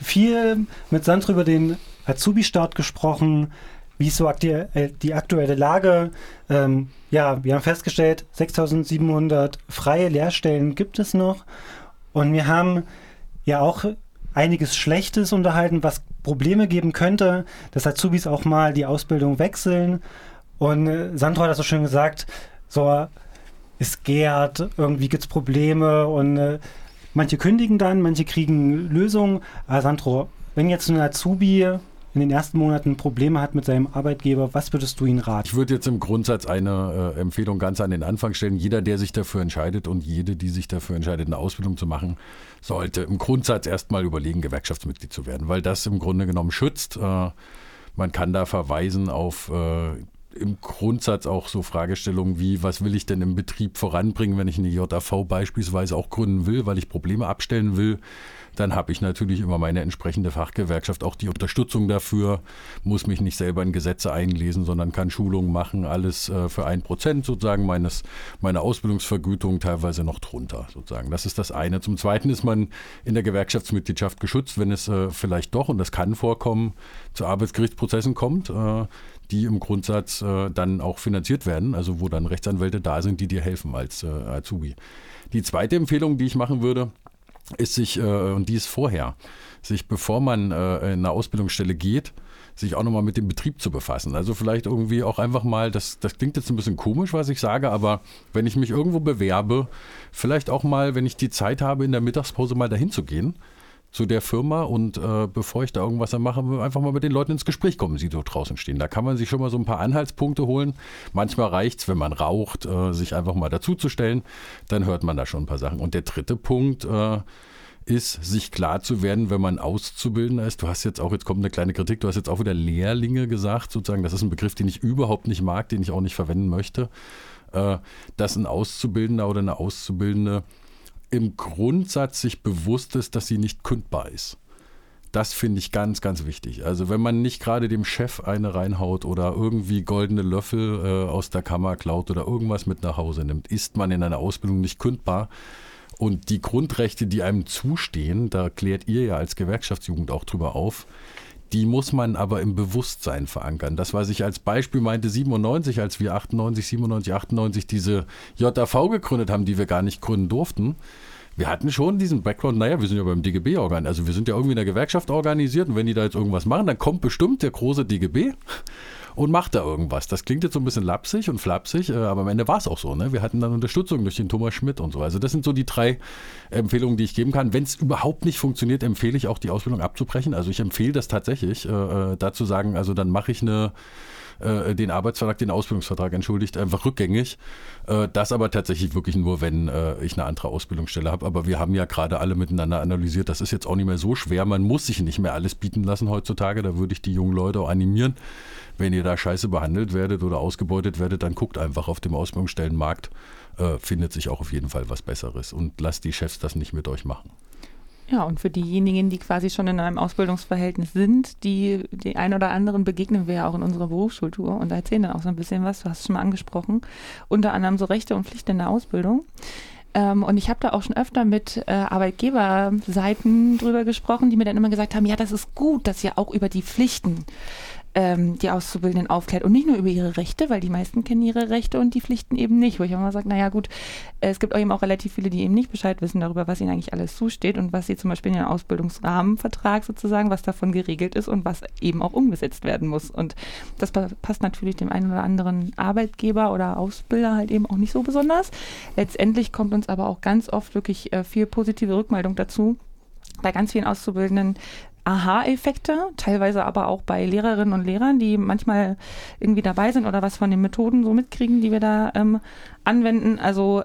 viel mit Sandro über den Azubi-Start gesprochen, wie ist so aktuell, die aktuelle Lage. Ähm, ja, wir haben festgestellt, 6700 freie Lehrstellen gibt es noch. Und wir haben ja auch einiges Schlechtes unterhalten, was Probleme geben könnte, dass Azubis auch mal die Ausbildung wechseln. Und äh, Sandro hat das so schön gesagt, so es gärt, irgendwie gibt es Probleme und äh, manche kündigen dann, manche kriegen Lösungen. Aber Sandro, wenn jetzt ein Azubi in den ersten Monaten Probleme hat mit seinem Arbeitgeber, was würdest du ihm raten? Ich würde jetzt im Grundsatz eine äh, Empfehlung ganz an den Anfang stellen. Jeder, der sich dafür entscheidet und jede, die sich dafür entscheidet, eine Ausbildung zu machen, sollte im Grundsatz erstmal überlegen, Gewerkschaftsmitglied zu werden, weil das im Grunde genommen schützt. Äh, man kann da verweisen auf äh, im Grundsatz auch so Fragestellungen wie, was will ich denn im Betrieb voranbringen, wenn ich eine JAV beispielsweise auch gründen will, weil ich Probleme abstellen will. Dann habe ich natürlich immer meine entsprechende Fachgewerkschaft auch die Unterstützung dafür, muss mich nicht selber in Gesetze einlesen, sondern kann Schulungen machen, alles äh, für ein Prozent sozusagen meines, meiner Ausbildungsvergütung, teilweise noch drunter sozusagen. Das ist das eine. Zum Zweiten ist man in der Gewerkschaftsmitgliedschaft geschützt, wenn es äh, vielleicht doch, und das kann vorkommen, zu Arbeitsgerichtsprozessen kommt. Äh, die im Grundsatz äh, dann auch finanziert werden, also wo dann Rechtsanwälte da sind, die dir helfen als äh, Azubi. Die zweite Empfehlung, die ich machen würde, ist sich, äh, und die ist vorher, sich bevor man äh, in eine Ausbildungsstelle geht, sich auch nochmal mit dem Betrieb zu befassen. Also vielleicht irgendwie auch einfach mal, das, das klingt jetzt ein bisschen komisch, was ich sage, aber wenn ich mich irgendwo bewerbe, vielleicht auch mal, wenn ich die Zeit habe, in der Mittagspause mal dahin zu gehen zu der Firma und äh, bevor ich da irgendwas mache, einfach mal mit den Leuten ins Gespräch kommen, die so draußen stehen. Da kann man sich schon mal so ein paar Anhaltspunkte holen. Manchmal reicht es, wenn man raucht, äh, sich einfach mal dazuzustellen. Dann hört man da schon ein paar Sachen. Und der dritte Punkt äh, ist, sich klar zu werden, wenn man Auszubildender ist. Du hast jetzt auch, jetzt kommt eine kleine Kritik, du hast jetzt auch wieder Lehrlinge gesagt, sozusagen. Das ist ein Begriff, den ich überhaupt nicht mag, den ich auch nicht verwenden möchte. Äh, dass ein Auszubildender oder eine Auszubildende im Grundsatz sich bewusst ist, dass sie nicht kündbar ist. Das finde ich ganz, ganz wichtig. Also wenn man nicht gerade dem Chef eine reinhaut oder irgendwie goldene Löffel äh, aus der Kammer klaut oder irgendwas mit nach Hause nimmt, ist man in einer Ausbildung nicht kündbar. Und die Grundrechte, die einem zustehen, da klärt ihr ja als Gewerkschaftsjugend auch drüber auf, die muss man aber im Bewusstsein verankern. Das, was ich als Beispiel meinte, 97, als wir 98, 97, 98 diese JAV gegründet haben, die wir gar nicht gründen durften. Wir hatten schon diesen Background, naja, wir sind ja beim DGB organisiert, also wir sind ja irgendwie in der Gewerkschaft organisiert und wenn die da jetzt irgendwas machen, dann kommt bestimmt der große DGB und macht da irgendwas. Das klingt jetzt so ein bisschen lapsig und flapsig, äh, aber am Ende war es auch so. Ne? Wir hatten dann Unterstützung durch den Thomas Schmidt und so. Also das sind so die drei Empfehlungen, die ich geben kann. Wenn es überhaupt nicht funktioniert, empfehle ich auch die Ausbildung abzubrechen. Also ich empfehle das tatsächlich, äh, äh dazu sagen, also dann mache ich eine äh, den Arbeitsvertrag, den Ausbildungsvertrag entschuldigt, einfach rückgängig. Äh, das aber tatsächlich wirklich nur, wenn äh, ich eine andere Ausbildungsstelle habe. Aber wir haben ja gerade alle miteinander analysiert, das ist jetzt auch nicht mehr so schwer. Man muss sich nicht mehr alles bieten lassen heutzutage. Da würde ich die jungen Leute auch animieren. Wenn ihr da scheiße behandelt werdet oder ausgebeutet werdet, dann guckt einfach auf dem Ausbildungsstellenmarkt. Äh, findet sich auch auf jeden Fall was Besseres. Und lasst die Chefs das nicht mit euch machen. Ja, und für diejenigen, die quasi schon in einem Ausbildungsverhältnis sind, die, die ein oder anderen begegnen wir ja auch in unserer Berufsschultour und da erzählen dann auch so ein bisschen was, du hast es schon mal angesprochen, unter anderem so Rechte und Pflichten in der Ausbildung. Ähm, und ich habe da auch schon öfter mit äh, Arbeitgeberseiten drüber gesprochen, die mir dann immer gesagt haben, ja, das ist gut, dass ihr auch über die Pflichten ähm, die Auszubildenden aufklärt und nicht nur über ihre Rechte, weil die meisten kennen ihre Rechte und die Pflichten eben nicht. Wo ich immer sage, naja gut, äh, es gibt auch eben auch relativ viele, die eben nicht Bescheid wissen darüber, was ihnen eigentlich alles zusteht und was sie zum Beispiel in den Ausbildungsrahmenvertrag sozusagen, was davon geregelt ist und was eben auch umgesetzt werden muss. Und das passt natürlich dem einen oder anderen Arbeitgeber oder Ausbilder halt eben auch nicht so besonders. Letztendlich kommt uns aber auch ganz oft wirklich äh, viel positive Rückmeldung dazu bei ganz vielen Auszubildenden, Aha-Effekte, teilweise aber auch bei Lehrerinnen und Lehrern, die manchmal irgendwie dabei sind oder was von den Methoden so mitkriegen, die wir da ähm, anwenden. Also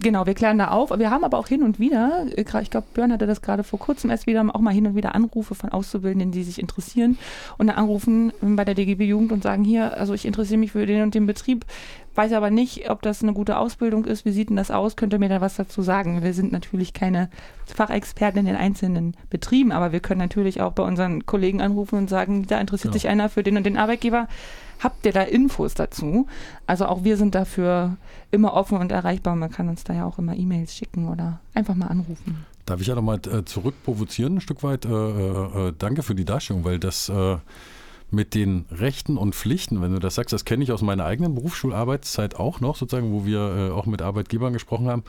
Genau, wir klären da auf. Wir haben aber auch hin und wieder, äh, ich glaube, Björn hatte das gerade vor kurzem erst wieder, auch mal hin und wieder Anrufe von Auszubildenden, die sich interessieren und dann anrufen bei der DGB Jugend und sagen, hier, also ich interessiere mich für den und den Betrieb, weiß aber nicht, ob das eine gute Ausbildung ist. Wie sieht denn das aus? Könnt ihr mir da was dazu sagen? Wir sind natürlich keine Fachexperten in den einzelnen Betrieben, aber wir können natürlich auch bei unseren Kollegen anrufen und sagen, da interessiert Ja. sich einer für den und den Arbeitgeber. Habt ihr da Infos dazu? Also auch wir sind dafür immer offen und erreichbar. Man kann uns da ja auch immer E-Mails schicken oder einfach mal anrufen. Darf ich ja nochmal äh, zurückprovozieren, ein Stück weit? Äh, äh, äh, danke für die Darstellung, weil das äh, mit den Rechten und Pflichten, wenn du das sagst, das kenne ich aus meiner eigenen Berufsschularbeitszeit auch noch, sozusagen, wo wir äh, auch mit Arbeitgebern gesprochen haben.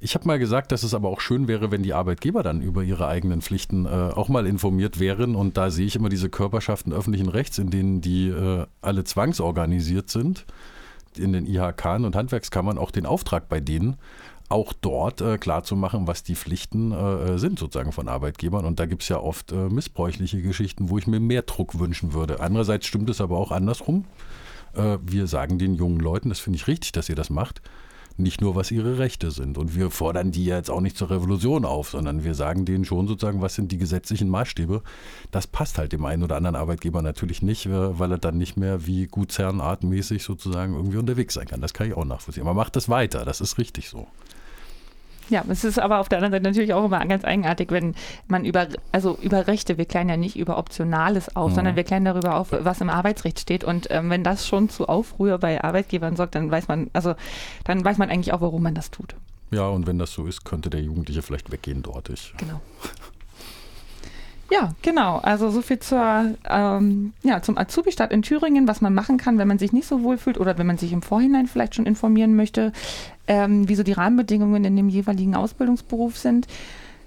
Ich habe mal gesagt, dass es aber auch schön wäre, wenn die Arbeitgeber dann über ihre eigenen Pflichten äh, auch mal informiert wären. Und da sehe ich immer diese Körperschaften öffentlichen Rechts, in denen die äh, alle zwangsorganisiert sind in den IHK und Handwerkskammern auch den Auftrag bei denen, auch dort äh, klar zu machen, was die Pflichten äh, sind sozusagen von Arbeitgebern. Und da gibt es ja oft äh, missbräuchliche Geschichten, wo ich mir mehr Druck wünschen würde. Andererseits stimmt es aber auch andersrum. Äh, wir sagen den jungen Leuten, das finde ich richtig, dass ihr das macht, nicht nur, was ihre Rechte sind. Und wir fordern die jetzt auch nicht zur Revolution auf, sondern wir sagen denen schon sozusagen, was sind die gesetzlichen Maßstäbe. Das passt halt dem einen oder anderen Arbeitgeber natürlich nicht, äh, weil er dann nicht mehr wie gutsherrenartmäßig sozusagen irgendwie unterwegs sein kann. Das kann ich auch nachvollziehen. Aber macht das weiter, das ist richtig so. Ja, es ist aber auf der anderen Seite natürlich auch immer ganz eigenartig, wenn man über, also über Rechte, wir klären ja nicht über Optionales auf, Mhm. sondern wir klären darüber auf, was im Arbeitsrecht steht. Und ähm, wenn das schon zu Aufruhr bei Arbeitgebern sorgt, dann weiß man, also dann weiß man eigentlich auch, warum man das tut. Ja, und wenn das so ist, könnte der Jugendliche vielleicht weggehen dort. Ich Genau. Ja, genau. Also so viel zur, ähm, ja, zum Azubi-Start in Thüringen, was man machen kann, wenn man sich nicht so wohl fühlt oder wenn man sich im Vorhinein vielleicht schon informieren möchte, ähm, wie so die Rahmenbedingungen in dem jeweiligen Ausbildungsberuf sind.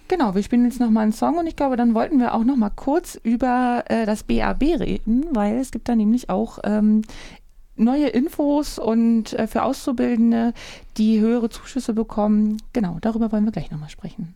Genau, wir spielen jetzt nochmal einen Song und ich glaube, dann wollten wir auch nochmal kurz über äh, das BAB reden, weil es gibt da nämlich auch ähm, neue Infos und äh, für Auszubildende, die höhere Zuschüsse bekommen. Genau, darüber wollen wir gleich nochmal sprechen.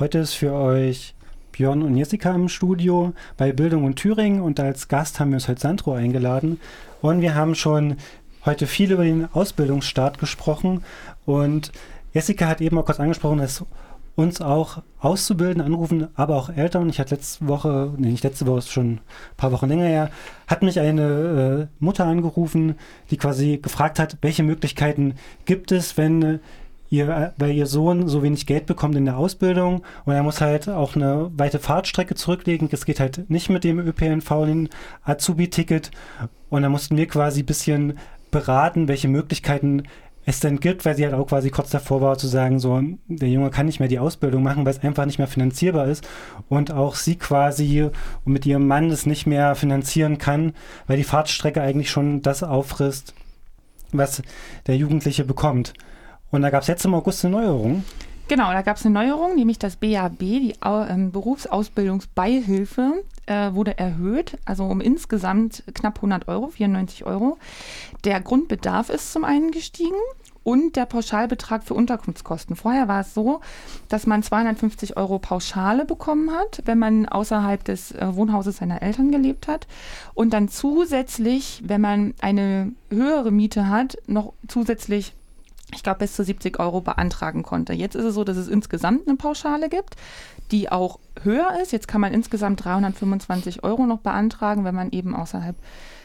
Heute ist für euch Björn und Jessica im Studio bei Bildung in Thüringen und als Gast haben wir uns heute Sandro eingeladen. Und wir haben schon heute viel über den Ausbildungsstart gesprochen und Jessica hat eben auch kurz angesprochen, dass uns auch Auszubildende anrufen, aber auch Eltern. Ich hatte letzte Woche, nee, nicht letzte Woche, ist schon ein paar Wochen länger her, hat mich eine äh, Mutter angerufen, die quasi gefragt hat, welche Möglichkeiten gibt es, wenn äh, ihr, weil ihr Sohn so wenig Geld bekommt in der Ausbildung und er muss halt auch eine weite Fahrtstrecke zurücklegen. Das geht halt nicht mit dem ÖPNV, den Azubi-Ticket. Und da mussten wir quasi ein bisschen beraten, welche Möglichkeiten es denn gibt, weil sie halt auch quasi kurz davor war zu sagen, so, der Junge kann nicht mehr die Ausbildung machen, weil es einfach nicht mehr finanzierbar ist und auch sie quasi mit ihrem Mann es nicht mehr finanzieren kann, weil die Fahrtstrecke eigentlich schon das auffrisst, was der Jugendliche bekommt. Und da gab es jetzt im August eine Neuerung. Genau, da gab es eine Neuerung, nämlich das BAB, die ähm, Berufsausbildungsbeihilfe, äh, wurde erhöht, also um insgesamt knapp 100 Euro, 94 Euro. Der Grundbedarf ist zum einen gestiegen und der Pauschalbetrag für Unterkunftskosten. Vorher war es so, dass man 250 Euro Pauschale bekommen hat, wenn man außerhalb des äh, Wohnhauses seiner Eltern gelebt hat. Und dann zusätzlich, wenn man eine höhere Miete hat, noch zusätzlich ich glaube, bis zu 70 Euro beantragen konnte. Jetzt ist es so, dass es insgesamt eine Pauschale gibt, die auch höher ist. Jetzt kann man insgesamt 325 Euro noch beantragen, wenn man eben außerhalb,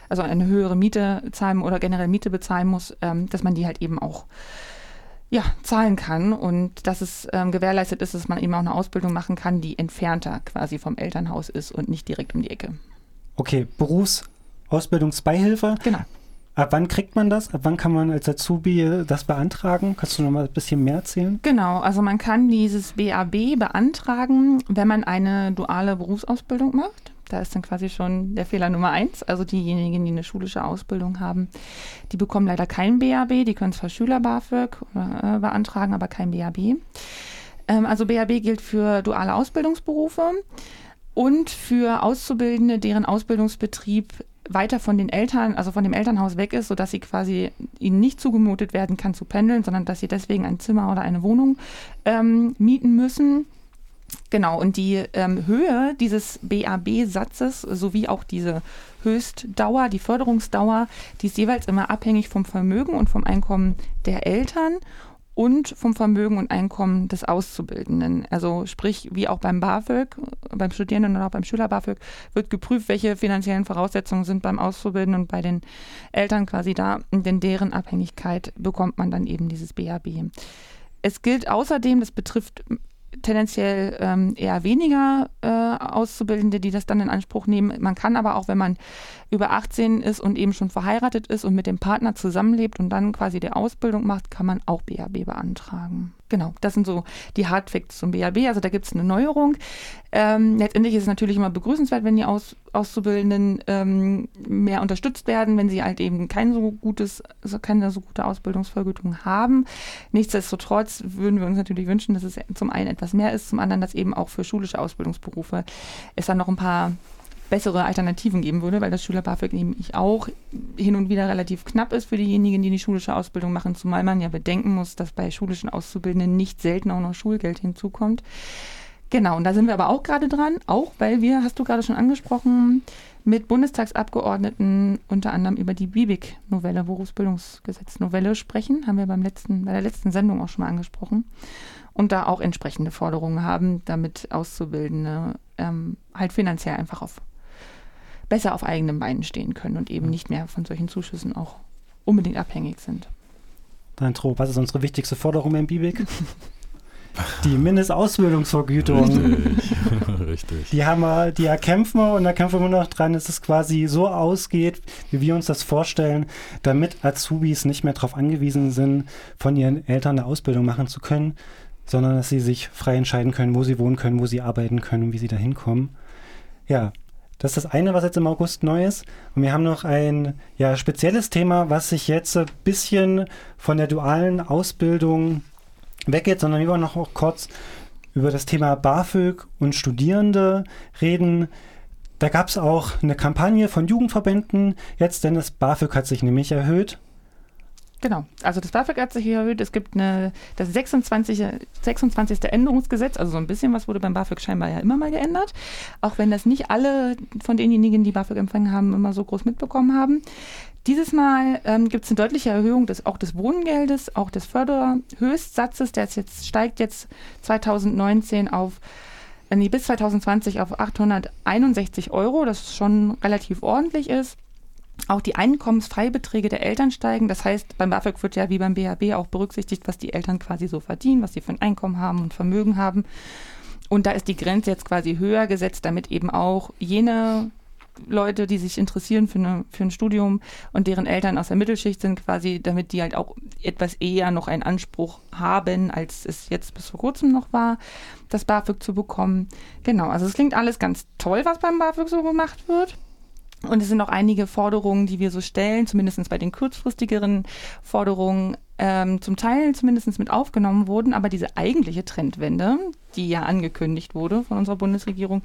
also eine höhere Miete zahlen oder generell Miete bezahlen muss, ähm, dass man die halt eben auch ja, zahlen kann und dass es ähm, gewährleistet ist, dass man eben auch eine Ausbildung machen kann, die entfernter quasi vom Elternhaus ist und nicht direkt um die Ecke. Okay, Berufsausbildungsbeihilfe. Genau. Ab wann kriegt man das? Ab wann kann man als Azubi das beantragen? Kannst du noch mal ein bisschen mehr erzählen? Genau, also man kann dieses BAB beantragen, wenn man eine duale Berufsausbildung macht. Da ist dann quasi schon der Fehler Nummer eins. Also diejenigen, die eine schulische Ausbildung haben, die bekommen leider kein BAB. Die können zwar Schüler-BAföG äh, beantragen, aber kein BAB. Ähm, also BAB gilt für duale Ausbildungsberufe und für Auszubildende, deren Ausbildungsbetrieb weiter von den Eltern, also von dem Elternhaus weg ist, sodass sie quasi ihnen nicht zugemutet werden kann zu pendeln, sondern dass sie deswegen ein Zimmer oder eine Wohnung ähm, mieten müssen. Genau, und die ähm, Höhe dieses BAB-Satzes sowie auch diese Höchstdauer, die Förderungsdauer, die ist jeweils immer abhängig vom Vermögen und vom Einkommen der Eltern und vom Vermögen und Einkommen des Auszubildenden. Also sprich, wie auch beim BAföG, beim Studierenden oder auch beim Schüler BAföG, wird geprüft, welche finanziellen Voraussetzungen sind beim Auszubildenden und bei den Eltern quasi da. In deren Abhängigkeit bekommt man dann eben dieses BAB. Es gilt außerdem, das betrifft tendenziell ähm, eher weniger äh, Auszubildende, die das dann in Anspruch nehmen. Man kann aber auch, wenn man über 18 ist und eben schon verheiratet ist und mit dem Partner zusammenlebt und dann quasi die Ausbildung macht, kann man auch BAB beantragen. Genau, das sind so die Hardfacts zum BAB. Also da gibt es eine Neuerung. Ähm, letztendlich ist es natürlich immer begrüßenswert, wenn die Aus Auszubildenden ähm, mehr unterstützt werden, wenn sie halt eben kein so gutes, keine so gute Ausbildungsvergütung haben. Nichtsdestotrotz würden wir uns natürlich wünschen, dass es zum einen etwas mehr ist, zum anderen, dass eben auch für schulische Ausbildungsberufe es dann noch ein paar bessere Alternativen geben würde, weil das Schüler-BAföG nämlich auch hin und wieder relativ knapp ist für diejenigen, die die schulische Ausbildung machen, zumal man ja bedenken muss, dass bei schulischen Auszubildenden nicht selten auch noch Schulgeld hinzukommt. Genau, und da sind wir aber auch gerade dran, auch weil wir, hast du gerade schon angesprochen, mit Bundestagsabgeordneten unter anderem über die BIBIG-Novelle, Berufsbildungsgesetz-Novelle sprechen, haben wir beim letzten, bei der letzten Sendung auch schon mal angesprochen und da auch entsprechende Forderungen haben, damit Auszubildende ähm, halt finanziell einfach auf besser auf eigenen Beinen stehen können und eben nicht mehr von solchen Zuschüssen auch unbedingt abhängig sind. Dann Tro, was ist unsere wichtigste Forderung im BIBIC? Die Mindestausbildungsvergütung. Richtig. Richtig. Die haben wir, die erkämpfen wir und da kämpfen wir noch dran, dass es quasi so ausgeht, wie wir uns das vorstellen, damit Azubis nicht mehr darauf angewiesen sind, von ihren Eltern eine Ausbildung machen zu können, sondern dass sie sich frei entscheiden können, wo sie wohnen können, wo sie arbeiten können und wie sie da hinkommen. Ja, das ist das eine, was jetzt im August neu ist. Und wir haben noch ein ja, spezielles Thema, was sich jetzt ein bisschen von der dualen Ausbildung weggeht, sondern wir wollen noch kurz über das Thema BAföG und Studierende reden. Da gab es auch eine Kampagne von Jugendverbänden jetzt, denn das BAföG hat sich nämlich erhöht. Genau, also das BAföG hat sich erhöht. Es gibt eine, das 26. 26. Änderungsgesetz, also so ein bisschen was wurde beim BAföG scheinbar ja immer mal geändert. Auch wenn das nicht alle von denjenigen, die BAföG empfangen haben, immer so groß mitbekommen haben. Dieses Mal ähm, gibt es eine deutliche Erhöhung des, auch des Wohngeldes, auch des Förderhöchstsatzes. Der jetzt, steigt jetzt 2019 auf, äh, nee, bis 2020 auf 861 Euro, das schon relativ ordentlich ist. Auch die Einkommensfreibeträge der Eltern steigen. Das heißt, beim BAföG wird ja wie beim BHB auch berücksichtigt, was die Eltern quasi so verdienen, was sie für ein Einkommen haben und Vermögen haben. Und da ist die Grenze jetzt quasi höher gesetzt, damit eben auch jene Leute, die sich interessieren für, eine, für ein Studium und deren Eltern aus der Mittelschicht sind, quasi, damit die halt auch etwas eher noch einen Anspruch haben, als es jetzt bis vor kurzem noch war, das BAföG zu bekommen. Genau, also es klingt alles ganz toll, was beim BAföG so gemacht wird. Und es sind auch einige Forderungen, die wir so stellen, zumindest bei den kurzfristigeren Forderungen, ähm, zum Teil zumindest mit aufgenommen wurden. Aber diese eigentliche Trendwende, die ja angekündigt wurde von unserer Bundesregierung,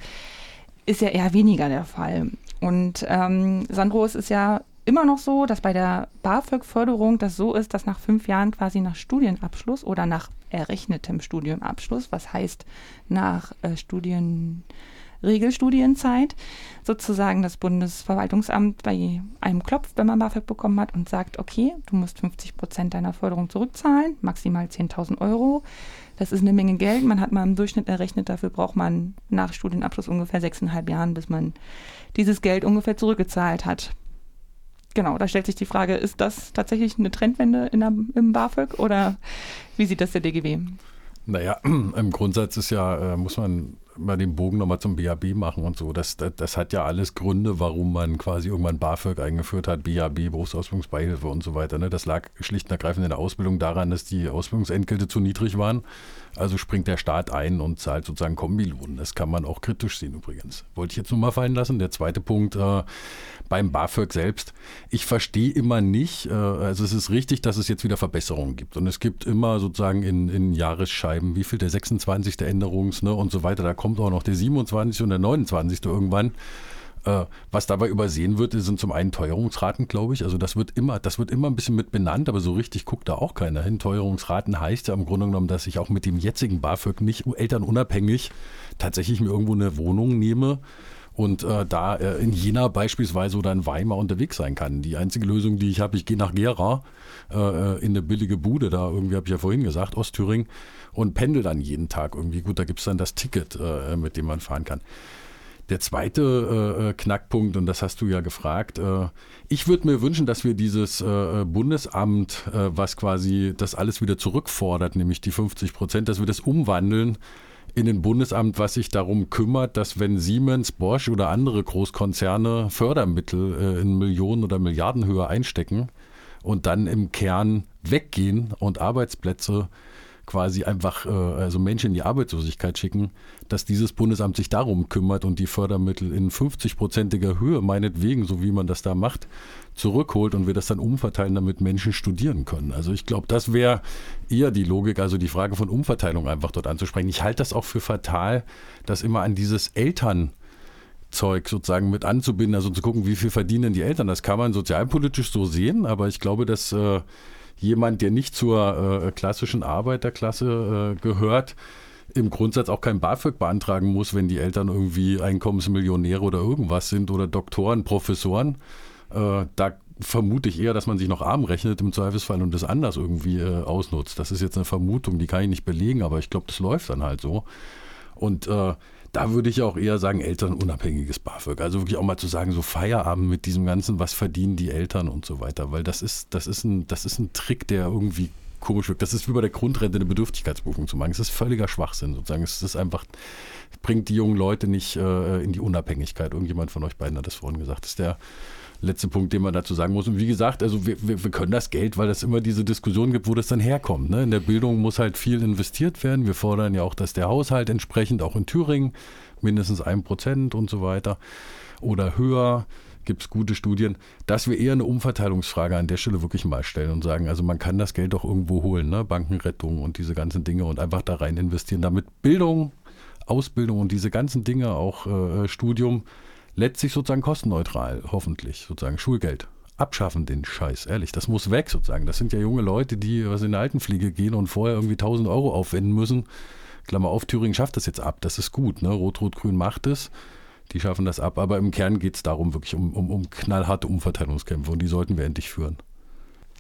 ist ja eher weniger der Fall. Und ähm, Sandro, es ist ja immer noch so, dass bei der BAföG-Förderung das so ist, dass nach fünf Jahren quasi nach Studienabschluss oder nach errechnetem Studienabschluss, was heißt nach äh, Studien Regelstudienzeit sozusagen das Bundesverwaltungsamt bei einem klopft, wenn man BAföG bekommen hat und sagt, okay, du musst 50 Prozent deiner Förderung zurückzahlen, maximal 10.000 Euro. Das ist eine Menge Geld. Man hat mal im Durchschnitt errechnet, dafür braucht man nach Studienabschluss ungefähr sechseinhalb Jahren, bis man dieses Geld ungefähr zurückgezahlt hat. Genau, da stellt sich die Frage, ist das tatsächlich eine Trendwende in der, im BAföG oder wie sieht das der DGW? Naja, im Grundsatz ist ja, äh, muss man mal den Bogen nochmal zum BAB machen und so. Das, das, das, hat ja alles Gründe, warum man quasi irgendwann BAföG eingeführt hat, BAB, Berufsausbildungsbeihilfe und so weiter. Ne? Das lag schlicht und ergreifend in der Ausbildung daran, dass die Ausbildungsentgelte zu niedrig waren. Also springt der Staat ein und zahlt sozusagen Kombilohn. Das kann man auch kritisch sehen übrigens. Wollte ich jetzt nur mal fallen lassen. Der zweite Punkt äh, beim BAföG selbst. Ich verstehe immer nicht, äh, also es ist richtig, dass es jetzt wieder Verbesserungen gibt. Und es gibt immer sozusagen in, in Jahresscheiben, wie viel der 26. Änderungs ne, und so weiter. Da kommt auch noch der 27. und der 29. irgendwann. Äh, was dabei übersehen wird, sind zum einen Teuerungsraten, glaube ich. Also das wird immer, das wird immer ein bisschen mit benannt, aber so richtig guckt da auch keiner hin. Teuerungsraten heißt ja im Grunde genommen, dass ich auch mit dem jetzigen BAföG nicht elternunabhängig tatsächlich mir irgendwo eine Wohnung nehme und äh, da äh, in Jena beispielsweise oder in Weimar unterwegs sein kann. Die einzige Lösung, die ich habe, ich gehe nach Gera äh, in eine billige Bude, da irgendwie habe ich ja vorhin gesagt, Ostthüringen, und pendel dann jeden Tag irgendwie. Gut, da gibt es dann das Ticket, äh, mit dem man fahren kann. Der zweite äh, Knackpunkt, und das hast du ja gefragt, äh, ich würde mir wünschen, dass wir dieses äh, Bundesamt, äh, was quasi das alles wieder zurückfordert, nämlich die 50 Prozent, dass wir das umwandeln in ein Bundesamt, was sich darum kümmert, dass wenn Siemens, Bosch oder andere Großkonzerne Fördermittel äh, in Millionen oder Milliardenhöhe einstecken und dann im Kern weggehen und Arbeitsplätze quasi einfach äh, also Menschen in die Arbeitslosigkeit schicken, dass dieses Bundesamt sich darum kümmert und die Fördermittel in 50-prozentiger Höhe, meinetwegen, so wie man das da macht, zurückholt und wir das dann umverteilen, damit Menschen studieren können. Also ich glaube, das wäre eher die Logik, also die Frage von Umverteilung einfach dort anzusprechen. Ich halte das auch für fatal, dass immer an dieses Eltern Zeug sozusagen mit anzubinden, also zu gucken, wie viel verdienen die Eltern. Das kann man sozialpolitisch so sehen, aber ich glaube, dass äh, jemand, der nicht zur äh, klassischen Arbeiterklasse äh, gehört, im Grundsatz auch kein BAföG beantragen muss, wenn die Eltern irgendwie Einkommensmillionäre oder irgendwas sind oder Doktoren, Professoren. Äh, da vermute ich eher, dass man sich noch arm rechnet im Zweifelsfall und das anders irgendwie äh, ausnutzt. Das ist jetzt eine Vermutung, die kann ich nicht belegen, aber ich glaube, das läuft dann halt so. Und äh, da würde ich auch eher sagen, elternunabhängiges BAföG. Also wirklich auch mal zu sagen, so Feierabend mit diesem Ganzen, was verdienen die Eltern und so weiter. Weil das ist, das ist ein, das ist ein Trick, der irgendwie komisch wirkt. Das ist wie bei der Grundrente eine Bedürftigkeitsprüfung zu machen. Es ist völliger Schwachsinn sozusagen. Es ist einfach, bringt die jungen Leute nicht äh, in die Unabhängigkeit. Irgendjemand von euch beiden hat das vorhin gesagt. Das ist der letzte Punkt, den man dazu sagen muss. Und wie gesagt, also wir, wir, wir können das Geld, weil es immer diese Diskussion gibt, wo das dann herkommt. Ne? In der Bildung muss halt viel investiert werden. Wir fordern ja auch, dass der Haushalt entsprechend auch in Thüringen mindestens ein Prozent und so weiter oder höher gibt es gute Studien, dass wir eher eine Umverteilungsfrage an der Stelle wirklich mal stellen und sagen, also man kann das Geld doch irgendwo holen, ne? Bankenrettung und diese ganzen Dinge und einfach da rein investieren, damit Bildung, Ausbildung und diese ganzen Dinge, auch äh, Studium, letztlich sozusagen kostenneutral, hoffentlich, sozusagen Schulgeld. Abschaffen den Scheiß, ehrlich. Das muss weg sozusagen. Das sind ja junge Leute, die was in die Altenpflege gehen und vorher irgendwie 1000 Euro aufwenden müssen. Klammer auf, Thüringen schafft das jetzt ab. Das ist gut. Ne? Rot-Rot-Grün macht es. Die schaffen das ab. Aber im Kern geht es darum, wirklich um, um, um knallharte Umverteilungskämpfe. Und die sollten wir endlich führen.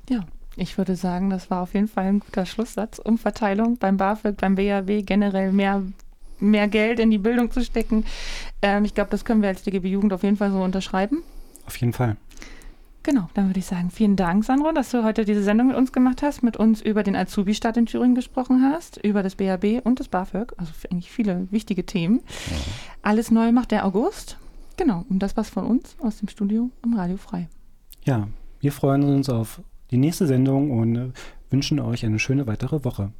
Ja, ich würde sagen, das war auf jeden Fall ein guter Schlusssatz. Umverteilung beim BAföG, beim BAW, generell mehr, mehr Geld in die Bildung zu stecken. Ähm, ich glaube, das können wir als DGB Jugend auf jeden Fall so unterschreiben. Auf jeden Fall. Genau, dann würde ich sagen, vielen Dank, Sandro, dass du heute diese Sendung mit uns gemacht hast, mit uns über den Azubi-Staat in Thüringen gesprochen hast, über das BAB und das BAföG, also eigentlich viele wichtige Themen. Alles neu macht der August. Genau, und das war's von uns aus dem Studio im Radio Frei. Ja, wir freuen uns auf die nächste Sendung und äh, wünschen euch eine schöne weitere Woche.